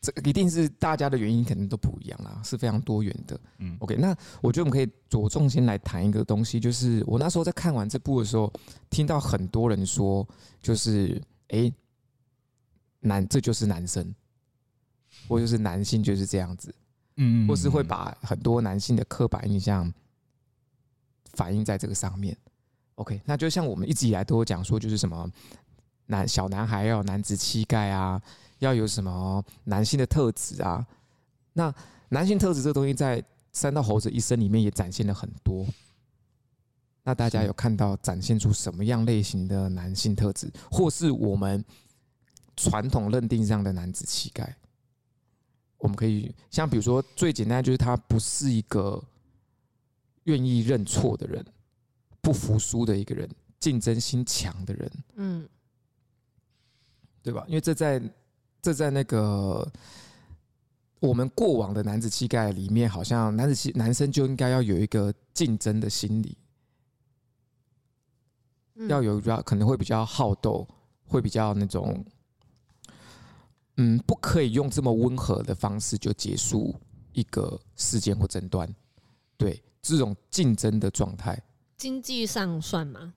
Speaker 3: 这一定是大家的原因，肯定都不一样啦，是非常多元的。嗯，OK，那我觉得我们可以着重先来谈一个东西，就是我那时候在看完这部的时候，听到很多人说，就是哎，男这就是男生，或就是男性就是这样子。嗯，或是会把很多男性的刻板印象反映在这个上面。OK，那就像我们一直以来都有讲说，就是什么男小男孩要有男子气概啊，要有什么男性的特质啊。那男性特质这个东西，在三道猴子一生里面也展现了很多。那大家有看到展现出什么样类型的男性特质，或是我们传统认定上的男子气概？我们可以像比如说最简单就是他不是一个愿意认错的人，不服输的一个人，竞争心强的人，嗯，对吧？因为这在这在那个我们过往的男子气概里面，好像男子气男生就应该要有一个竞争的心理，要有比较可能会比较好斗，会比较那种。嗯，不可以用这么温和的方式就结束一个事件或争端。对，这种竞争的状态，
Speaker 2: 经济上算吗？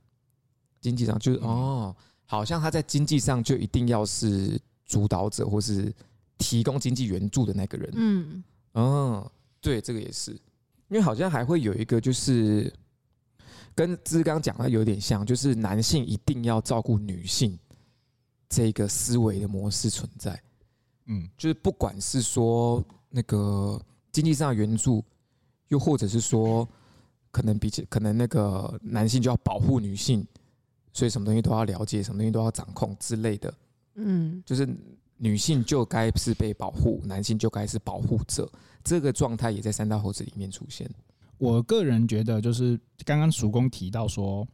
Speaker 3: 经济上就是哦，好像他在经济上就一定要是主导者，或是提供经济援助的那个人。嗯，哦，对，这个也是，因为好像还会有一个，就是跟志刚讲的有点像，就是男性一定要照顾女性。这个思维的模式存在，嗯，就是不管是说那个经济上的援助，又或者是说可能比起可能那个男性就要保护女性，所以什么东西都要了解，什么东西都要掌控之类的，嗯，就是女性就该是被保护，男性就该是保护者，这个状态也在三大猴子里面出现。
Speaker 1: 我个人觉得，就是刚刚叔公提到说。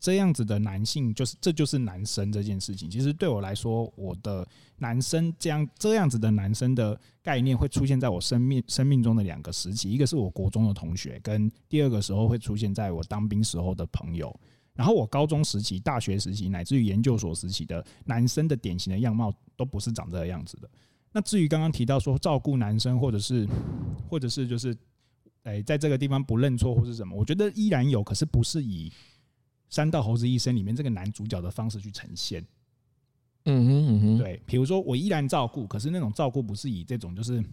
Speaker 1: 这样子的男性，就是这就是男生这件事情。其实对我来说，我的男生这样这样子的男生的概念会出现在我生命生命中的两个时期，一个是我国中的同学，跟第二个时候会出现在我当兵时候的朋友。然后我高中时期、大学时期，乃至于研究所时期的男生的典型的样貌，都不是长这个样子的。那至于刚刚提到说照顾男生，或者是或者是就是诶，在这个地方不认错或是什么，我觉得依然有，可是不是以。山道猴子一生里面这个男主角的方式去呈现，嗯哼嗯哼，对，比如说我依然照顾，可是那种照顾不是以这种就是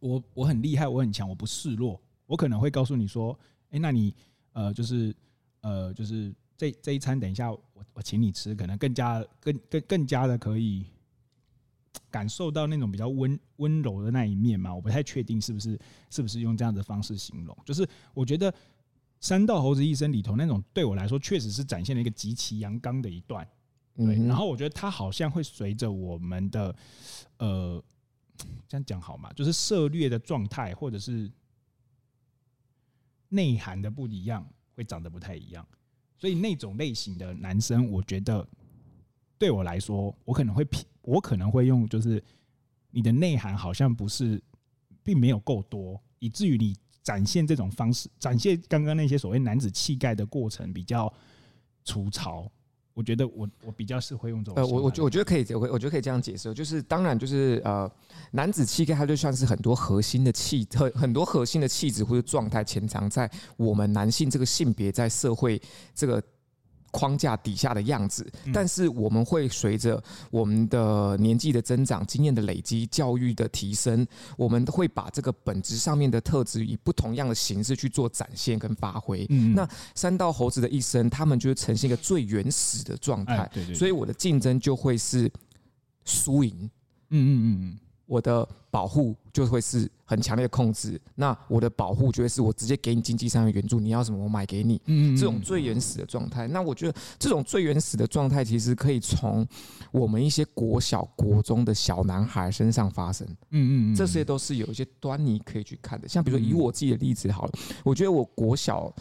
Speaker 1: 我我很厉害，我很强，我不示弱，我可能会告诉你说，哎，那你呃就是呃就是这这一餐等一下我我请你吃，可能更加更更更加的可以感受到那种比较温温柔的那一面嘛，我不太确定是不是是不是用这样的方式形容，就是我觉得。山道猴子一生里头那种对我来说确实是展现了一个极其阳刚的一段，对。然后我觉得他好像会随着我们的呃这样讲好吗？就是涉猎的状态或者是内涵的不一样，会长得不太一样。所以那种类型的男生，我觉得对我来说，我可能会我可能会用就是你的内涵好像不是并没有够多，以至于你。展现这种方式，展现刚刚那些所谓男子气概的过程比较粗糙。我觉得我我比较是会用这种。呃，
Speaker 3: 我我觉我觉得可以，我我觉得可以这样解释，就是当然就是呃，男子气概它就算是很多核心的气很很多核心的气质或者状态潜藏在我们男性这个性别在社会这个。框架底下的样子，但是我们会随着我们的年纪的增长、经验的累积、教育的提升，我们会把这个本质上面的特质以不同样的形式去做展现跟发挥。那三道猴子的一生，他们就是呈现一个最原始的状态。所以我的竞争就会是输赢。嗯嗯嗯嗯，我的保护就会是很强烈的控制，那我的保护就会是我直接给你经济上的援助，你要什么我买给你，这种最原始的状态。那我觉得这种最原始的状态，其实可以从我们一些国小、国中的小男孩身上发生。嗯嗯，这些都是有一些端倪可以去看的。像比如说以我自己的例子好了，我觉得我国小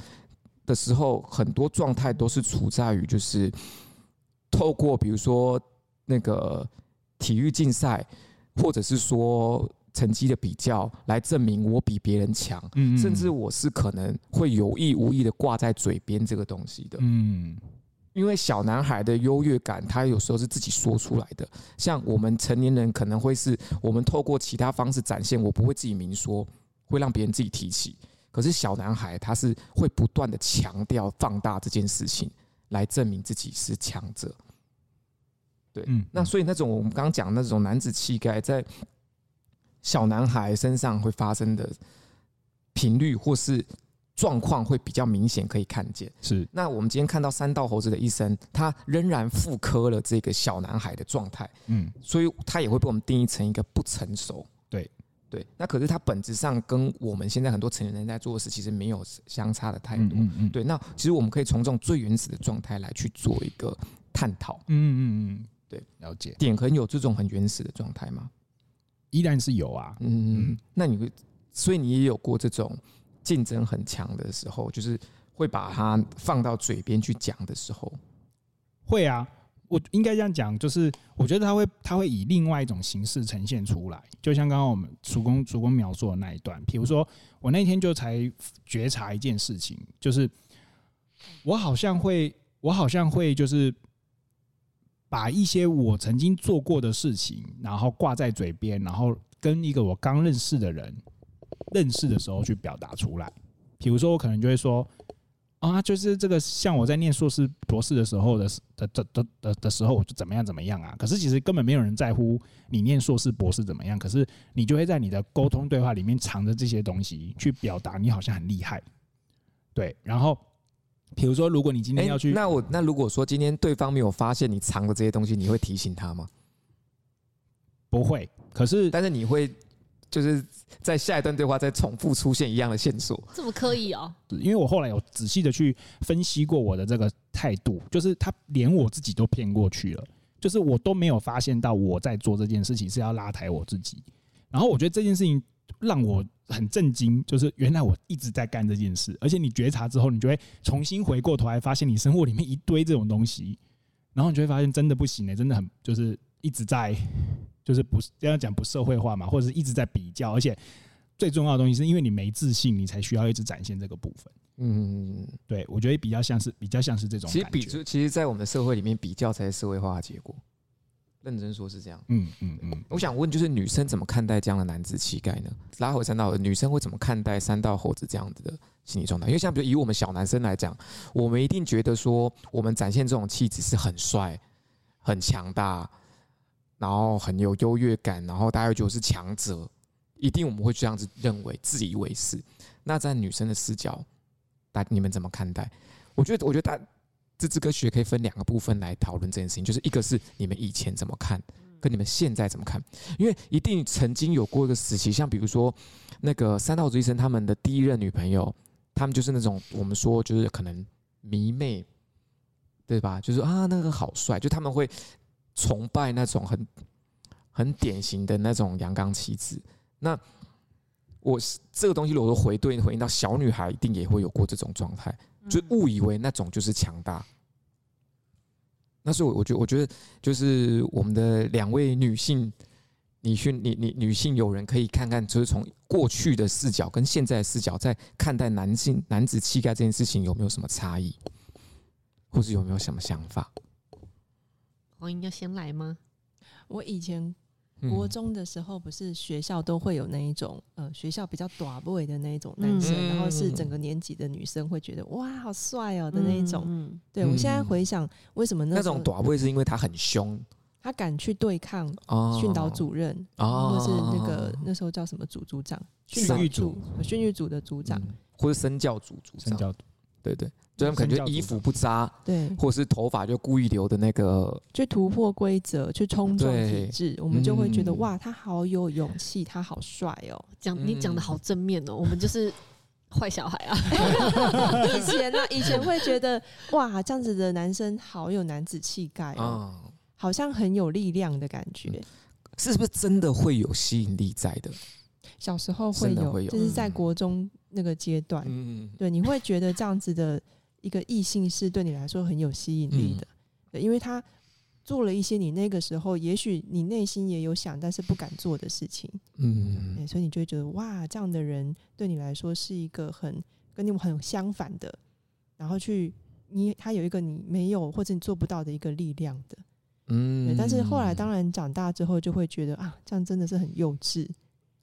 Speaker 3: 的时候很多状态都是处在于就是透过比如说那个体育竞赛。或者是说成绩的比较来证明我比别人强，甚至我是可能会有意无意的挂在嘴边这个东西的。嗯，因为小男孩的优越感，他有时候是自己说出来的。像我们成年人可能会是我们透过其他方式展现，我不会自己明说，会让别人自己提起。可是小男孩他是会不断的强调、放大这件事情，来证明自己是强者。对，嗯，那所以那种我们刚刚讲那种男子气概，在小男孩身上会发生的频率或是状况会比较明显，可以看见。是，那我们今天看到三道猴子的一生，他仍然复刻了这个小男孩的状态，嗯，所以他也会被我们定义成一个不成熟。对，对，那可是他本质上跟我们现在很多成年人在做的事，其实没有相差的太多。嗯嗯。对，那其实我们可以从这种最原始的状态来去做一个探讨。嗯嗯嗯。对，了解。典衡有这种很原始的状态吗？依然是有啊。嗯，嗯，那你会，所以你也有过这种竞争很强的时候，就是会把它放到嘴边去讲的时候。会啊，我应该这样讲，就是我觉得他会，他会以另外一种形式呈现出来。就像刚刚我们主公主公描述的那一段，比如说我那天就才觉察一件事情，就是我好像会，我好像会就是。把一些我曾经做过的事情，然后挂在嘴边，然后跟一个我刚认识的人认识的时候去表达出来。比如说，我可能就会说：“啊，就是这个，像我在念硕士、博士的时候的的的的的的时候，就怎么样怎么样啊。”可是其实根本没有人在乎你念硕士、博士怎么样。可是你就会在你的沟通对话里面藏着这些东西，去表达你好像很厉害。对，然后。比如说，如果你今天要去，那我那如果说今天对方没有发现你藏的这些东西，你会提醒他吗？不会。可是，但是你会就是在下一段对话再重复出现一样的线索，这么刻意哦？因为我后来有仔细的去分析过我的这个态度，就是他连我自己都骗过去了，就是我都没有发现到我在做这件事情是要拉抬我自己，然后我觉得这件事情让我。很震惊，就是原来我一直在干这件事，而且你觉察之后，你就会重新回过头来，发现你生活里面一堆这种东西，然后你就会发现真的不行呢、欸，真的很就是一直在，就是不这样讲不社会化嘛，或者是一直在比较，而且最重要的东西是因为你没自信，你才需要一直展现这个部分。嗯，对，我觉得比较像是比较像是这种。其实比其实，在我们的社会里面，比较才是社会化的结果。认真说是这样，嗯嗯嗯。我想问，就是女生怎么看待这样的男子气概呢？拉回三道，女生会怎么看待三道猴子这样子的心理状态？因为像比如以我们小男生来讲，我们一定觉得说，我们展现这种气质是很帅、很强大，然后很有优越感，然后大家觉得是强者，一定我们会这样子认为，自以为是。那在女生的视角，大你们怎么看待？我觉得，我觉得大。这支歌曲可以分两个部分来讨论这件事情，就是一个是你们以前怎么看，跟你们现在怎么看，因为一定曾经有过一个时期，像比如说那个三道猴子医生他们的第一任女朋友，他们就是那种我们说就是可能迷妹，对吧？就是啊那个好帅，就他们会崇拜那种很很典型的那种阳刚气质。那我这个东西如果回对应回应到小女孩，一定也会有过这种状态。就误以为那种就是强大，那是我我觉，我觉得就是我们的两位女性，你去你你女性友人可以看看，就是从过去的视角跟现在的视角，在看待男性男子气概这件事情有没有什么差异，或是有没有什么想法？黄英要先来吗？
Speaker 4: 我以前。国中的时候，不是学校都会有那一种，呃，学校比较短 boy 的那一种男生，然后是整个年级的女生会觉得哇，好帅哦的那一种。对，我现在回想，为什么那种短 boy 是因为他很凶，他敢去对抗训导主任，或是那个那时候叫什么组组长，训育组。训育组的组长，或是身教组组长。
Speaker 3: 对对，就他们可能就衣服不扎，
Speaker 4: 对，
Speaker 3: 或是头发就故意留的那个，
Speaker 4: 去突破规则，去冲撞体制，我们就会觉得、嗯、哇，他好有勇气，他好帅哦。
Speaker 2: 讲你讲的好正面哦，我们就是坏小孩啊。
Speaker 4: 以前呢、啊，以前会觉得哇，这样子的男生好有男子气概哦，嗯、好像很有力量的感觉。
Speaker 3: 是不是真的会有吸引力在的？
Speaker 4: 小时候会有，就是在国中那个阶段，嗯，对，你会觉得这样子的一个异性是对你来说很有吸引力的，嗯、对，因为他做了一些你那个时候也许你内心也有想但是不敢做的事情，嗯，所以你就会觉得哇，这样的人对你来说是一个很跟你们很相反的，然后去你他有一个你没有或者你做不到的一个力量的。嗯，但是后来当然长大之后就会觉得啊，这样真的是很幼稚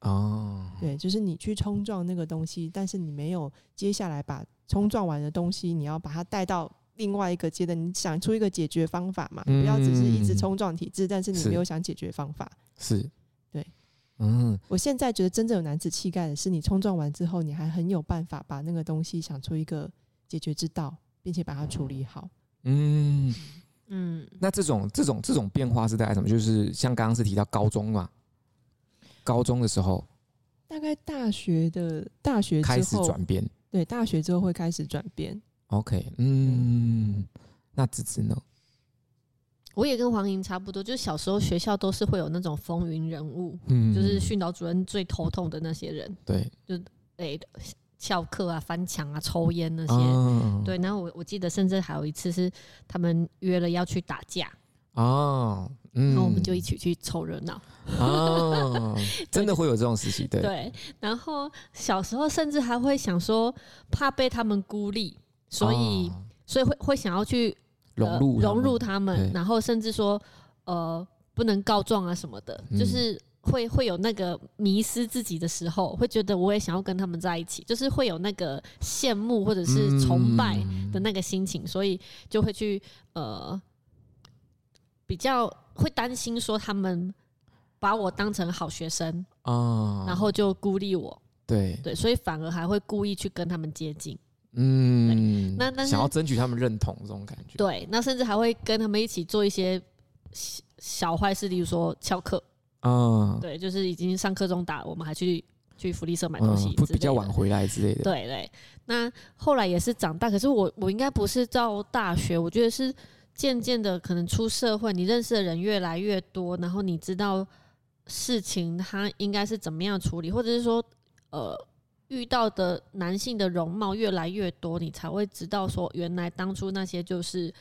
Speaker 4: 哦。对，就是你去冲撞那个东西，但是你没有接下来把冲撞完的东西，你要把它带到另外一个阶段，你想出一个解决方法嘛？不要只是一直冲撞体制，但是你没有想解决方法。
Speaker 3: 是，
Speaker 4: 对，嗯。我现在觉得真正有男子气概的是，你冲撞完之后，你还很有办法把那个东西想出一个解决之道，并且把它处理好。嗯。
Speaker 3: 嗯，那这种这种这种变化是在什么？就是像刚刚是提到高中嘛，高中的时候，
Speaker 4: 大概大学的大学
Speaker 3: 开始转变，
Speaker 4: 对，大学之后会开始转变。
Speaker 3: OK，嗯，那子子呢？
Speaker 2: 我也跟黄莹差不多，就是小时候学校都是会有那种风云人物，嗯，就是训导主任最头痛的那些人，
Speaker 3: 对，
Speaker 2: 就诶。翘课啊，翻墙啊，抽烟那些，哦、对。然后我我记得，甚至还有一次是他们约了要去打架哦，嗯、然后我们就一起去凑热闹。
Speaker 3: 哦，真的会有这种事情，对。
Speaker 2: 对。然后小时候甚至还会想说，怕被他们孤立，所以、哦、所以会会想要去
Speaker 3: 融入、呃、
Speaker 2: 融入他们，然后甚至说呃不能告状啊什么的，嗯、就是。会会有那个迷失自己的时候，会觉得我也想要跟他们在一起，就是会有那个羡慕或者是崇拜的那个心情，所以就会去呃比较会担心说他们把我当成好学生啊，然后就孤立我，对。对，所以反而还会故意去跟他们接近，嗯，那那
Speaker 3: 想要争取他们认同这种感觉，
Speaker 2: 对，那甚至还会跟他们一起做一些小坏事，例如说翘课。嗯，对，就是已经上课中打，我们还去去福利社买东西，
Speaker 3: 比较晚回来之类的。
Speaker 2: 对对，那后来也是长大，可是我我应该不是到大学，我觉得是渐渐的可能出社会，你认识的人越来越多，然后你知道事情他应该是怎么样处理，或者是说呃遇到的男性的容貌越来越多，你才会知道说原来当初那些就是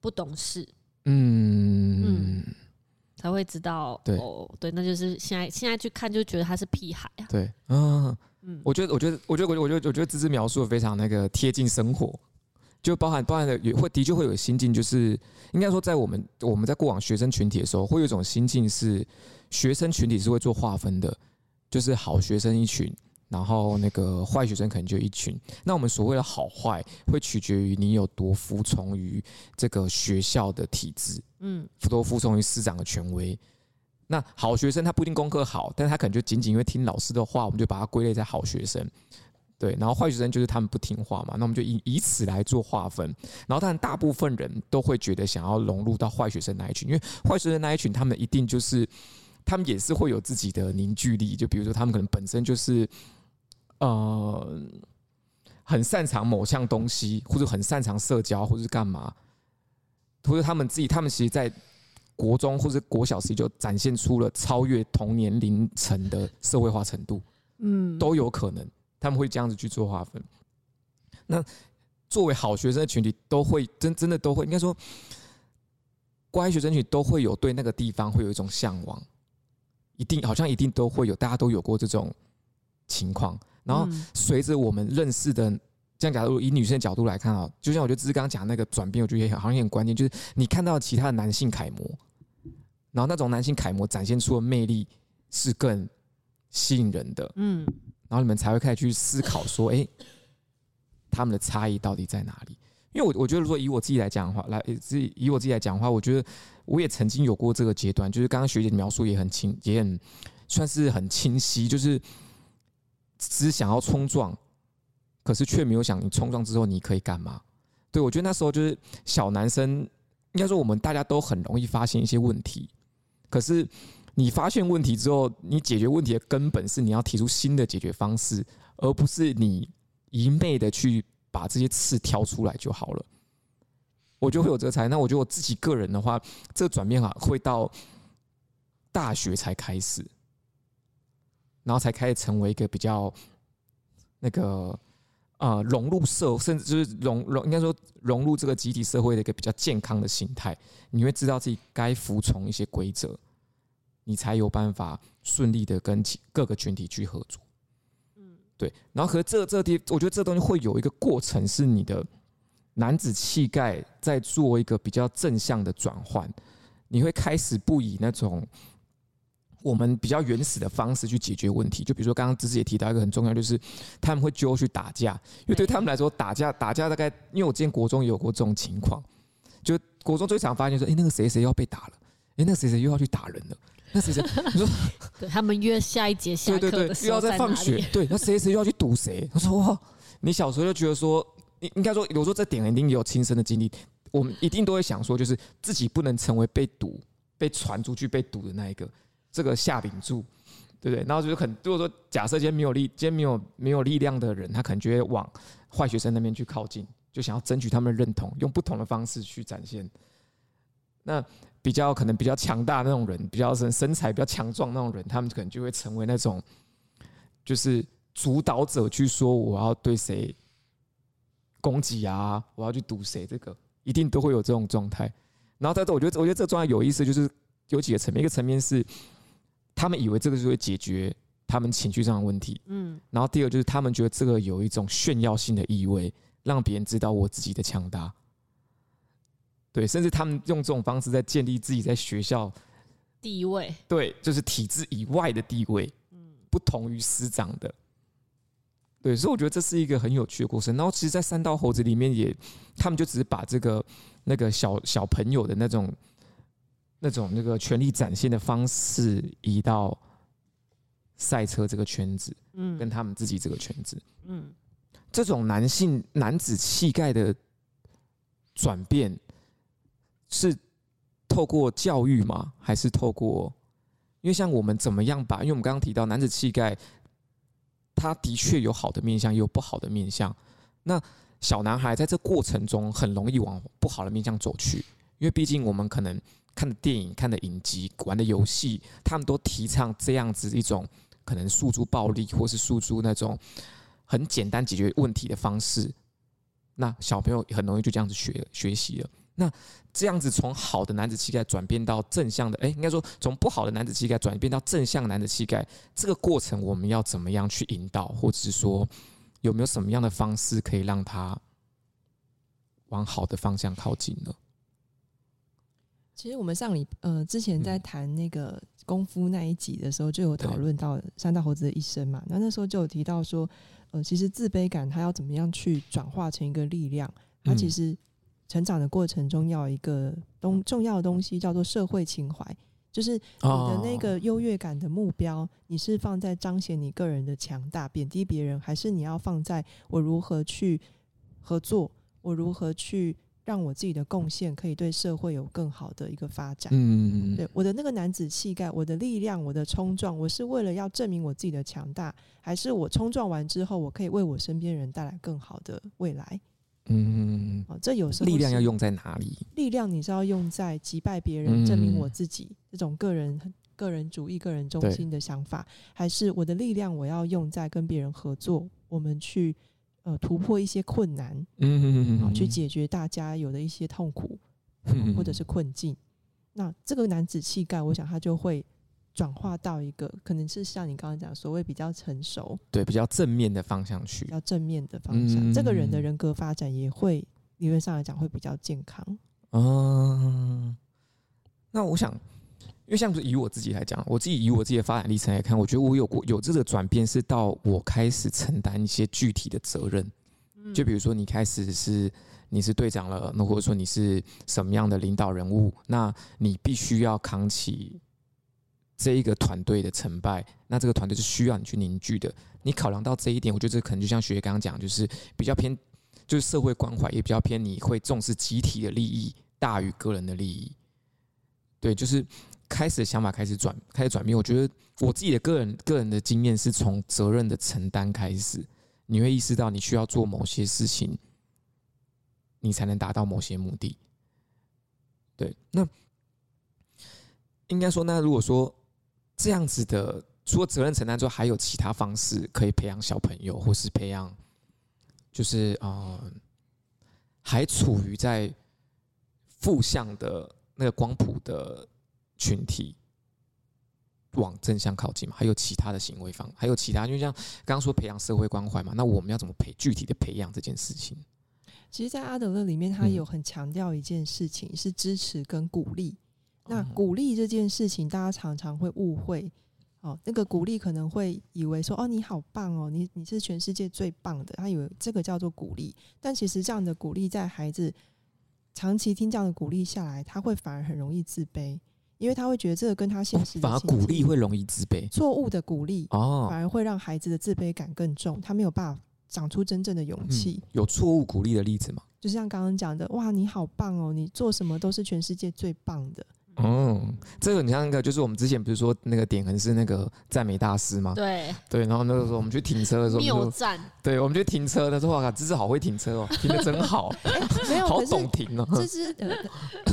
Speaker 2: 不懂事。嗯嗯。才会知道，对哦，对，那就是现在现在去看就觉得他是屁孩啊。
Speaker 3: 对，嗯嗯，我觉得我觉得我觉得我觉得我觉得芝芝描述的非常那个贴近生活，就包含包含的也会的确会有心境，就是应该说在我们我们在过往学生群体的时候，会有一种心境是学生群体是会做划分的，就是好学生一群。然后那个坏学生可能就一群，那我们所谓的好坏会取决于你有多服从于这个学校的体制，嗯，多服从于师长的权威。那好学生他不一定功课好，但是他可能就仅仅因为听老师的话，我们就把他归类在好学生。对，然后坏学生就是他们不听话嘛，那我们就以以此来做划分。然后当然大部分人都会觉得想要融入到坏学生那一群，因为坏学生那一群他们一定就是他们也是会有自己的凝聚力，就比如说他们可能本身就是。呃，很擅长某项东西，或者很擅长社交，或者是干嘛，或者他们自己，他们其实，在国中或者国小时就展现出了超越同年龄层的社会化程度，嗯，都有可能，他们会这样子去做划分。那作为好学生的群体，都会真真的都会，应该说，乖学生群体都会有对那个地方会有一种向往，一定好像一定都会有，大家都有过这种情况。然后随着我们认识的，这样假如以女生的角度来看啊，就像我觉得只是刚刚讲那个转变，我觉得也好像很关键，就是你看到其他的男性楷模，然后那种男性楷模展现出的魅力是更吸引人的，嗯，然后你们才会开始去思考说，哎，他们的差异到底在哪里？因为我我觉得说以我自己来讲的话，来自以我自己来讲的话，我觉得我也曾经有过这个阶段，就是刚刚学姐描述也很清，也很算是很清晰，就是。只想要冲撞，可是却没有想你冲撞之后你可以干嘛？对，我觉得那时候就是小男生，应该说我们大家都很容易发现一些问题，可是你发现问题之后，你解决问题的根本是你要提出新的解决方式，而不是你一昧的去把这些刺挑出来就好了。我就会有这个才，那我觉得我自己个人的话，这个转变啊，会到大学才开始，然后才开始成为一个比较那个啊融入社，甚至就是融融应该说融入这个集体社会的一个比较健康的心态。你会知道自己该服从一些规则，你才有办法顺利的跟各个群体去合作。嗯，对。然后和这这地，我觉得这东西会有一个过程，是你的。男子气概在做一个比较正向的转换，你会开始不以那种我们比较原始的方式去解决问题。就比如说，刚刚芝芝也提到一个很重要，就是他们会揪去打架，因为对他们来说，打架打架大概，因为我之前国中也有过这种情况，就国中最常发现说，哎，那个谁谁要被打了，哎，那个谁谁又要去打人了，那谁谁 你说，
Speaker 2: 对他们约下一节下课
Speaker 3: 对对对，又要在放学，对，那谁谁又要去堵谁？他说哇，你小时候就觉得说。应应该说，我说这点一定有亲身的经历，我们一定都会想说，就是自己不能成为被堵、被传出去被堵的那一个，这个下柄柱，对不对？然后就是很，如果说假设今天没有力，今天没有没有力量的人，他可能就会往坏学生那边去靠近，就想要争取他们的认同，用不同的方式去展现。那比较可能比较强大那种人，比较身身材比较强壮那种人，他们可能就会成为那种，就是主导者，去说我要对谁。攻击啊！我要去堵谁？这个一定都会有这种状态。然后在这，我觉得，我觉得这个状态有意思，就是有几个层面。一个层面是他们以为这个就会解决他们情绪上的问题，嗯。然后第二就是他们觉得这个有一种炫耀性的意味，让别人知道我自己的强大。对，甚至他们用这种方式在建立自己在学校
Speaker 2: 地位。
Speaker 3: 对，就是体制以外的地位，嗯，不同于师长的。对，所以我觉得这是一个很有趣的过程。然后，其实，在三刀猴子里面也，他们就只是把这个那个小小朋友的那种、那种那个权力展现的方式移到赛车这个圈子，嗯，跟他们自己这个圈子，嗯，这种男性男子气概的转变是透过教育吗？还是透过？因为像我们怎么样把？因为我们刚刚提到男子气概。他的确有好的面相，也有不好的面相。那小男孩在这过程中很容易往不好的面向走去，因为毕竟我们可能看的电影、看的影集、玩的游戏，他们都提倡这样子一种可能诉诸暴力，或是诉诸那种很简单解决问题的方式。那小朋友很容易就这样子学学习了。那这样子从好的男子气概转变到正向的，哎，应该说从不好的男子气概转变到正向男子气概，这个过程我们要怎么样去引导，或者是说有没有什么样的方式可以让他往好的方向靠近呢？
Speaker 4: 其实我们上礼呃之前在谈那个功夫那一集的时候，就有讨论到三大猴子的一生嘛。那那时候就有提到说，呃，其实自卑感它要怎么样去转化成一个力量，它其实。成长的过程中，要一个东重要的东西叫做社会情怀，就是你的那个优越感的目标，你是放在彰显你个人的强大，贬低别人，还是你要放在我如何去合作，我如何去让我自己的贡献可以对社会有更好的一个发展？嗯，对，我的那个男子气概，我的力量，我的冲撞，我是为了要证明我自己的强大，还是我冲撞完之后，我可以为我身边人带来更好的未来？嗯，哦，这有时候
Speaker 3: 力量要用在哪里？
Speaker 4: 力量你是要用在击败别人、证明我自己这种个人、个人主义、个人中心的想法，还是我的力量我要用在跟别人合作，我们去呃突破一些困难，嗯嗯去解决大家有的一些痛苦或者是困境。那这个男子气概，我想他就会。转化到一个可能是像你刚刚讲所谓比较成熟，
Speaker 3: 对，比较正面的方向去，
Speaker 4: 比较正面的方向，嗯、这个人的人格发展也会理论上来讲会比较健康。
Speaker 3: 嗯，那我想，因为像是以我自己来讲，我自己以我自己的发展历程来看，我觉得我有过有这个转变，是到我开始承担一些具体的责任。就比如说，你开始是你是队长了，那或者说你是什么样的领导人物，那你必须要扛起。这一个团队的成败，那这个团队是需要你去凝聚的。你考量到这一点，我觉得这可能就像学姐刚刚讲，就是比较偏，就是社会关怀，也比较偏你会重视集体的利益大于个人的利益。对，就是开始的想法开始转，开始转变。我觉得我自己的个人个人的经验是从责任的承担开始，你会意识到你需要做某些事情，你才能达到某些目的。对，那应该说，那如果说这样子的，除了责任承担之外，还有其他方式可以培养小朋友，或是培养，就是啊、呃，还处于在负向的那个光谱的群体往正向靠近嘛？还有其他的行为方，还有其他，就像刚刚说培养社会关怀嘛？那我们要怎么培具体的培养这件事情？
Speaker 4: 其实，在阿德勒里面，他有很强调一件事情，是支持跟鼓励。那鼓励这件事情，大家常常会误会。哦，那个鼓励可能会以为说，哦，你好棒哦，你你是全世界最棒的。他以为这个叫做鼓励，但其实这样的鼓励，在孩子长期听这样的鼓励下来，他会反而很容易自卑，因为他会觉得这个跟他现实的
Speaker 3: 反而鼓励会容易自卑。
Speaker 4: 错误的鼓励哦，反而会让孩子的自卑感更重，他没有办法。长出真正的勇气。
Speaker 3: 嗯，有错误鼓励的例子吗？
Speaker 4: 就像刚刚讲的，哇，你好棒哦，你做什么都是全世界最棒的。
Speaker 3: 嗯，这个你像那个，就是我们之前不是说那个点恒是那个赞美大师吗？
Speaker 2: 对
Speaker 3: 对，然后那个时候我们去停车的时候，
Speaker 2: 谬赞。
Speaker 3: 对，我们去停车的时候，哇，芝芝好会停车哦，停的真好，
Speaker 4: 欸、没有，
Speaker 3: 好懂停哦。
Speaker 4: 芝芝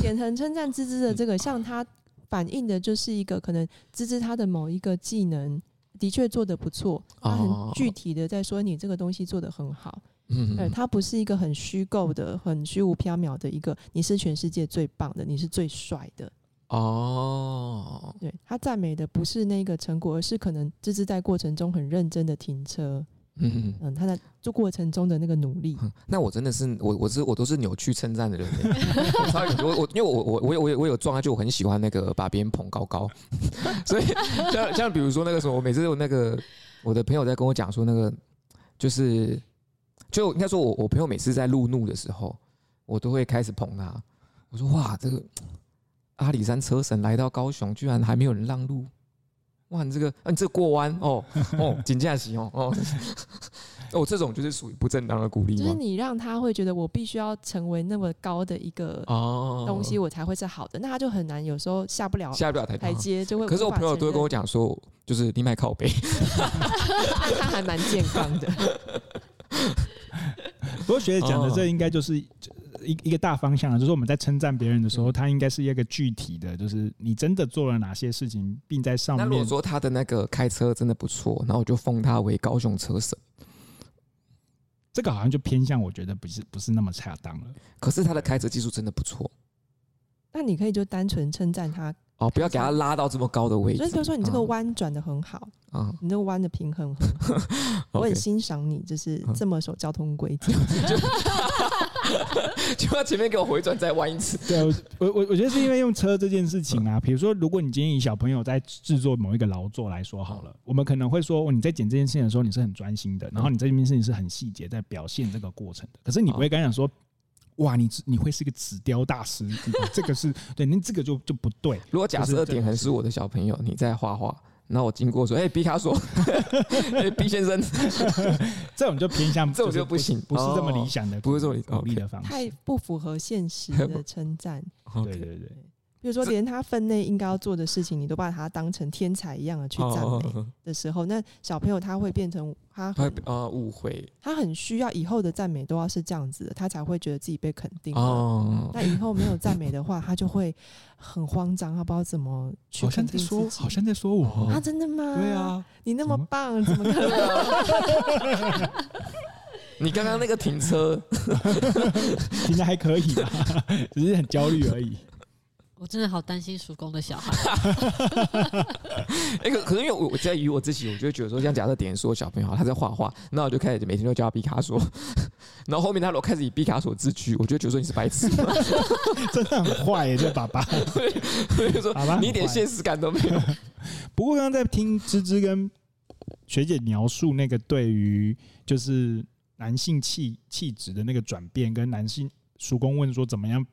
Speaker 4: 点恒称赞芝芝的这个，像他反映的就是一个可能芝芝他的某一个技能。的确做的不错，他很具体的在说你这个东西做的很好，嗯，嗯，他不是一个很虚构的、很虚无缥缈的一个，你是全世界最棒的，你是最帅的，哦，对，他赞美的不是那个成果，而是可能这是在过程中很认真的停车。嗯嗯，他在做过程中的那个努力。
Speaker 3: 那我真的是我我是我都是扭曲称赞的人。我我因为我我我有我有我有状态，就我很喜欢那个把别人捧高高。所以像像比如说那个时候，我每次有那个我的朋友在跟我讲说那个就是就应该说我我朋友每次在路怒的时候，我都会开始捧他。我说哇，这个阿里山车神来到高雄，居然还没有人让路。哇，你这个，啊、你这个过弯哦哦，紧驾驶哦哦，哦，这种就是属于不正当的鼓励。
Speaker 4: 就是你让他会觉得我必须要成为那么高的一个东西，我才会是好的，那他就很难，有时候下不了
Speaker 3: 下不了台
Speaker 4: 台阶，就会。
Speaker 3: 可是我朋友都会跟我讲说，就是你买靠背，
Speaker 4: 他还蛮健康的。
Speaker 1: 不过学姐讲的这应该就是。一一个大方向啊，就是我们在称赞别人的时候，他应该是一个具体的，就是你真的做了哪些事情，并在上面。
Speaker 3: 那如果说他的那个开车真的不错，然后我就封他为高雄车神，
Speaker 1: 这个好像就偏向我觉得不是不是那么恰当了。
Speaker 3: 可是他的开车技术真的不错，
Speaker 4: 那你可以就单纯称赞他。
Speaker 3: 哦，不要给他拉到这么高的位置。
Speaker 4: 所以就说你这个弯转的很好，啊，你这个弯的平衡很好，我很欣赏你，就是这么守交通规则。
Speaker 3: 就要前面给我回转再弯一次。
Speaker 1: 对，我我我觉得是因为用车这件事情啊，比如说，如果你今天以小朋友在制作某一个劳作来说好了，我们可能会说，你在剪这件事情的时候，你是很专心的，然后你这件事情是很细节在表现这个过程的。可是你不会跟他讲说。哇，你你会是一个纸雕大师，这个是对，那这个就就不对。
Speaker 3: 如果假设点恒是我的小朋友，你在画画，那我经过说，哎、欸，毕卡索，哎、欸，毕先生，
Speaker 1: 这种就偏向，
Speaker 3: 这种就不行，
Speaker 1: 不是这么理想的，
Speaker 3: 不是这么
Speaker 1: 鼓励的方式，
Speaker 4: 太不符合现实的 称赞。
Speaker 1: 对对对。
Speaker 4: 比如说，连他分内应该要做的事情，你都把他当成天才一样的去赞美的时候，那小朋友他会变成他会
Speaker 3: 呃误会，
Speaker 4: 他很需要以后的赞美都要是这样子的，他才会觉得自己被肯定。哦，那以后没有赞美的话，他就会很慌张，他不知道怎么去肯定自己。
Speaker 1: 好像在说，好像在说我
Speaker 4: 啊，真的吗？
Speaker 1: 对啊，
Speaker 4: 你那么棒，怎么可能？
Speaker 3: 你刚刚那个停车
Speaker 1: 停的还可以吧，只是很焦虑而已。
Speaker 2: 我真的好担心叔公的小孩。
Speaker 3: 哎，可可能因为我我在于我自己，我就觉得说，像假设点说小朋友他在画画，那我就开始每天都叫他毕卡索，然后后面他如果开始以毕卡索自居，我就觉得说你是白痴，
Speaker 1: 真的很坏耶，这爸爸。
Speaker 3: 所以说，你一点现实感都没有。
Speaker 1: 不过刚刚在听芝芝跟学姐描述那个对于就是男性气气质的那个转变，跟男性叔公问说怎么样。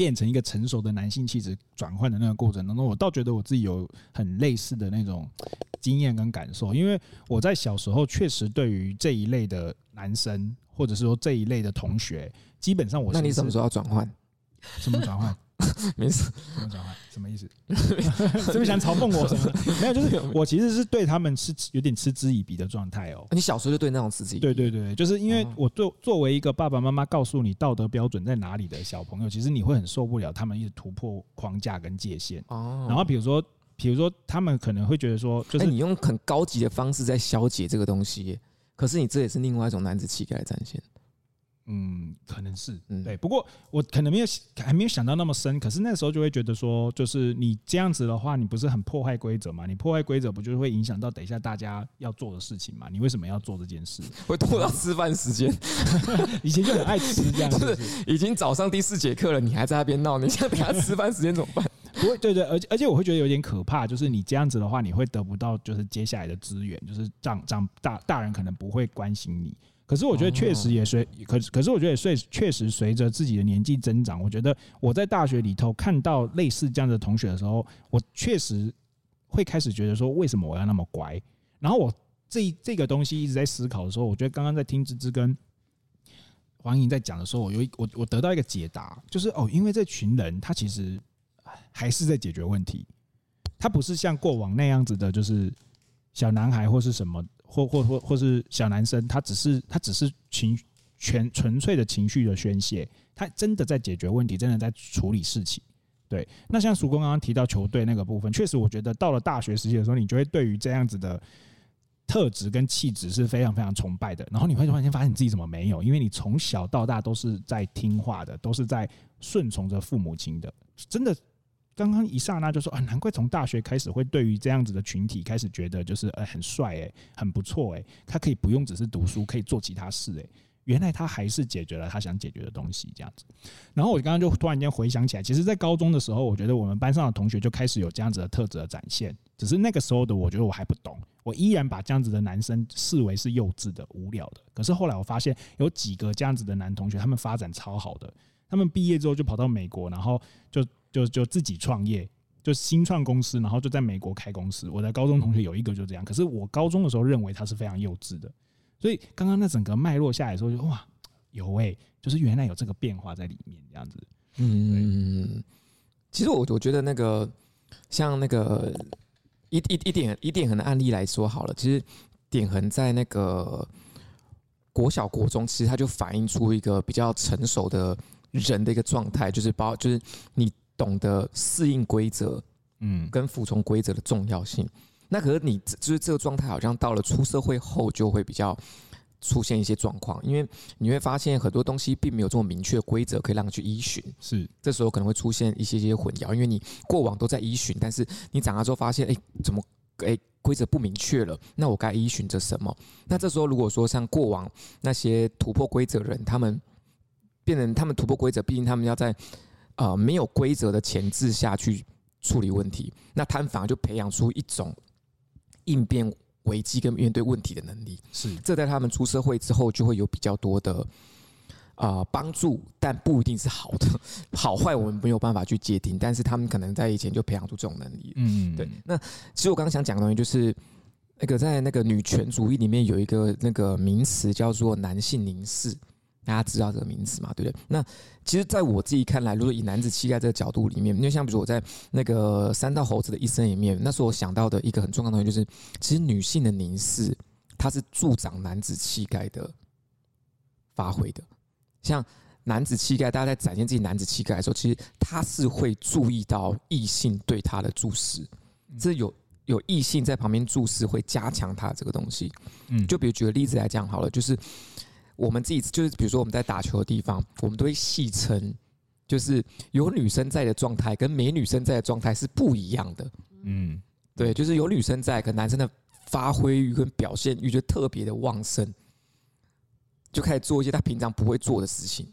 Speaker 1: 变成一个成熟的男性气质转换的那个过程当中，我倒觉得我自己有很类似的那种经验跟感受，因为我在小时候确实对于这一类的男生，或者是说这一类的同学，基本上我是
Speaker 3: 那你什么时候要转换？
Speaker 1: 什么转换？
Speaker 3: 没事，
Speaker 1: 什么转换？什么意思？是不是想嘲讽我什么？没有，就是我其实是对他们是有点嗤之以鼻的状态哦。
Speaker 3: 你小时候就对那种嗤之以鼻？
Speaker 1: 对对对，就是因为我作作为一个爸爸妈妈告诉你道德标准在哪里的小朋友，其实你会很受不了他们一直突破框架跟界限。哦。然后比如说，比如说他们可能会觉得说，就是
Speaker 3: 你用很高级的方式在消解这个东西，可是你这也是另外一种男子气概的展现。
Speaker 1: 嗯，可能是对，不过我可能没有还没有想到那么深。可是那时候就会觉得说，就是你这样子的话，你不是很破坏规则吗？你破坏规则，不就是会影响到等一下大家要做的事情吗？你为什么要做这件事？
Speaker 3: 会拖到吃饭时间。
Speaker 1: 以前就很爱吃这样 子，
Speaker 3: 已经早上第四节课了，你还在那边闹，你现在等下吃饭时间怎么办？
Speaker 1: 不会，对对，而且而且我会觉得有点可怕，就是你这样子的话，你会得不到就是接下来的资源，就是长长大大人可能不会关心你。可是我觉得确实也随，可可是我觉得也随确实随着自己的年纪增长，我觉得我在大学里头看到类似这样的同学的时候，我确实会开始觉得说，为什么我要那么乖？然后我这这个东西一直在思考的时候，我觉得刚刚在听芝芝跟黄莹在讲的时候，我有一我我得到一个解答，就是哦，因为这群人他其实还是在解决问题，他不是像过往那样子的，就是小男孩或是什么。或或或或是小男生，他只是他只是情全纯粹的情绪的宣泄，他真的在解决问题，真的在处理事情。对，那像曙光刚刚提到球队那个部分，确实我觉得到了大学时期的时候，你就会对于这样子的特质跟气质是非常非常崇拜的。然后你会突然间发现你自己怎么没有，因为你从小到大都是在听话的，都是在顺从着父母亲的，真的。刚刚一刹那就说啊，难怪从大学开始会对于这样子的群体开始觉得就是呃很帅诶，很不错诶，他可以不用只是读书，可以做其他事诶。原来他还是解决了他想解决的东西这样子。然后我刚刚就突然间回想起来，其实，在高中的时候，我觉得我们班上的同学就开始有这样子的特质的展现。只是那个时候的我觉得我还不懂，我依然把这样子的男生视为是幼稚的、无聊的。可是后来我发现有几个这样子的男同学，他们发展超好的，他们毕业之后就跑到美国，然后就。就就自己创业，就新创公司，然后就在美国开公司。我的高中同学有一个就这样，可是我高中的时候认为他是非常幼稚的，所以刚刚那整个脉络下来的时候就，就哇，有诶、欸，就是原来有这个变化在里面，这样子。
Speaker 3: 嗯，其实我我觉得那个像那个一一一点一点横的案例来说好了，其实点横在那个国小国中，其实它就反映出一个比较成熟的。人的一个状态，就是包，就是你懂得适应规则，嗯，跟服从规则的重要性。那可是你就是这个状态，好像到了出社会后，就会比较出现一些状况，因为你会发现很多东西并没有这么明确规则可以让你去依循。
Speaker 1: 是，
Speaker 3: 这时候可能会出现一些些混淆，因为你过往都在依循，但是你长大之后发现，哎，怎么，哎，规则不明确了？那我该依循着什么？那这时候如果说像过往那些突破规则的人，他们。变成他们突破规则，毕竟他们要在呃没有规则的前置下去处理问题，那他们反而就培养出一种应变危机跟面对问题的能力。
Speaker 1: 是，
Speaker 3: 这在他们出社会之后就会有比较多的啊帮助，但不一定是好的，好坏我们没有办法去界定。但是他们可能在以前就培养出这种能力。嗯，对。那其实我刚刚想讲的东西就是那个在那个女权主义里面有一个那个名词叫做男性凝视。大家知道这个名词嘛？对不对？那其实，在我自己看来，如果以男子气概这个角度里面，因为像比如我在那个三道猴子的一生里面，那时候我想到的一个很重要的东西，就是其实女性的凝视，它是助长男子气概的发挥的。像男子气概，大家在展现自己男子气概的时候，其实他是会注意到异性对他的注视，这有有异性在旁边注视，会加强他这个东西。嗯，就比如举个例子来讲好了，就是。我们自己就是，比如说我们在打球的地方，我们都会戏称，就是有女生在的状态跟没女生在的状态是不一样的。嗯，对，就是有女生在，可男生的发挥欲跟表现欲就特别的旺盛，就开始做一些他平常不会做的事情。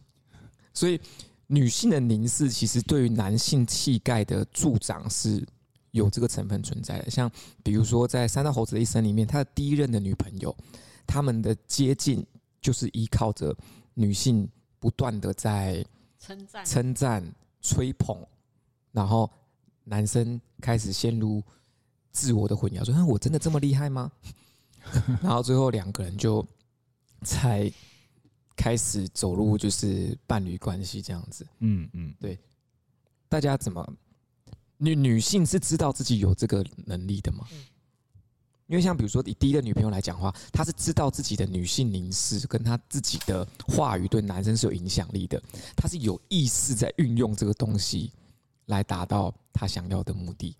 Speaker 3: 所以女性的凝视其实对于男性气概的助长是有这个成分存在的。像比如说在三道猴子的一生里面，他的第一任的女朋友，他们的接近。就是依靠着女性不断的在称赞、称赞、吹捧，然后男生开始陷入自我的混淆，说：“嗯，我真的这么厉害吗？” 然后最后两个人就才开始走入就是伴侣关系这样子。
Speaker 1: 嗯嗯，
Speaker 3: 对。大家怎么女女性是知道自己有这个能力的吗？因为像比如说以第一个女朋友来讲的话，她是知道自己的女性凝视跟她自己的话语对男生是有影响力的，她是有意识在运用这个东西来达到她想要的目的。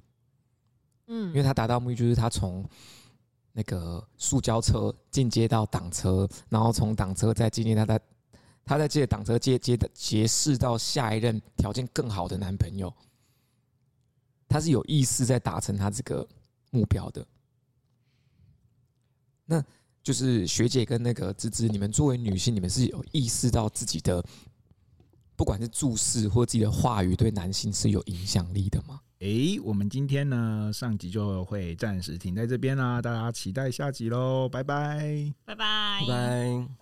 Speaker 3: 嗯，因为她达到目的就是她从那个塑胶车进阶到挡车，然后从挡车再进阶，她在她在借挡车借接的结识到下一任条件更好的男朋友，她是有意识在达成她这个目标的。那就是学姐跟那个芝芝，你们作为女性，你们是有意识到自己的，不管是注视或自己的话语，对男性是有影响力的吗？
Speaker 1: 诶、欸，我们今天呢，上集就会暂时停在这边啦，大家期待下集喽，拜拜，
Speaker 2: 拜拜，
Speaker 5: 拜拜。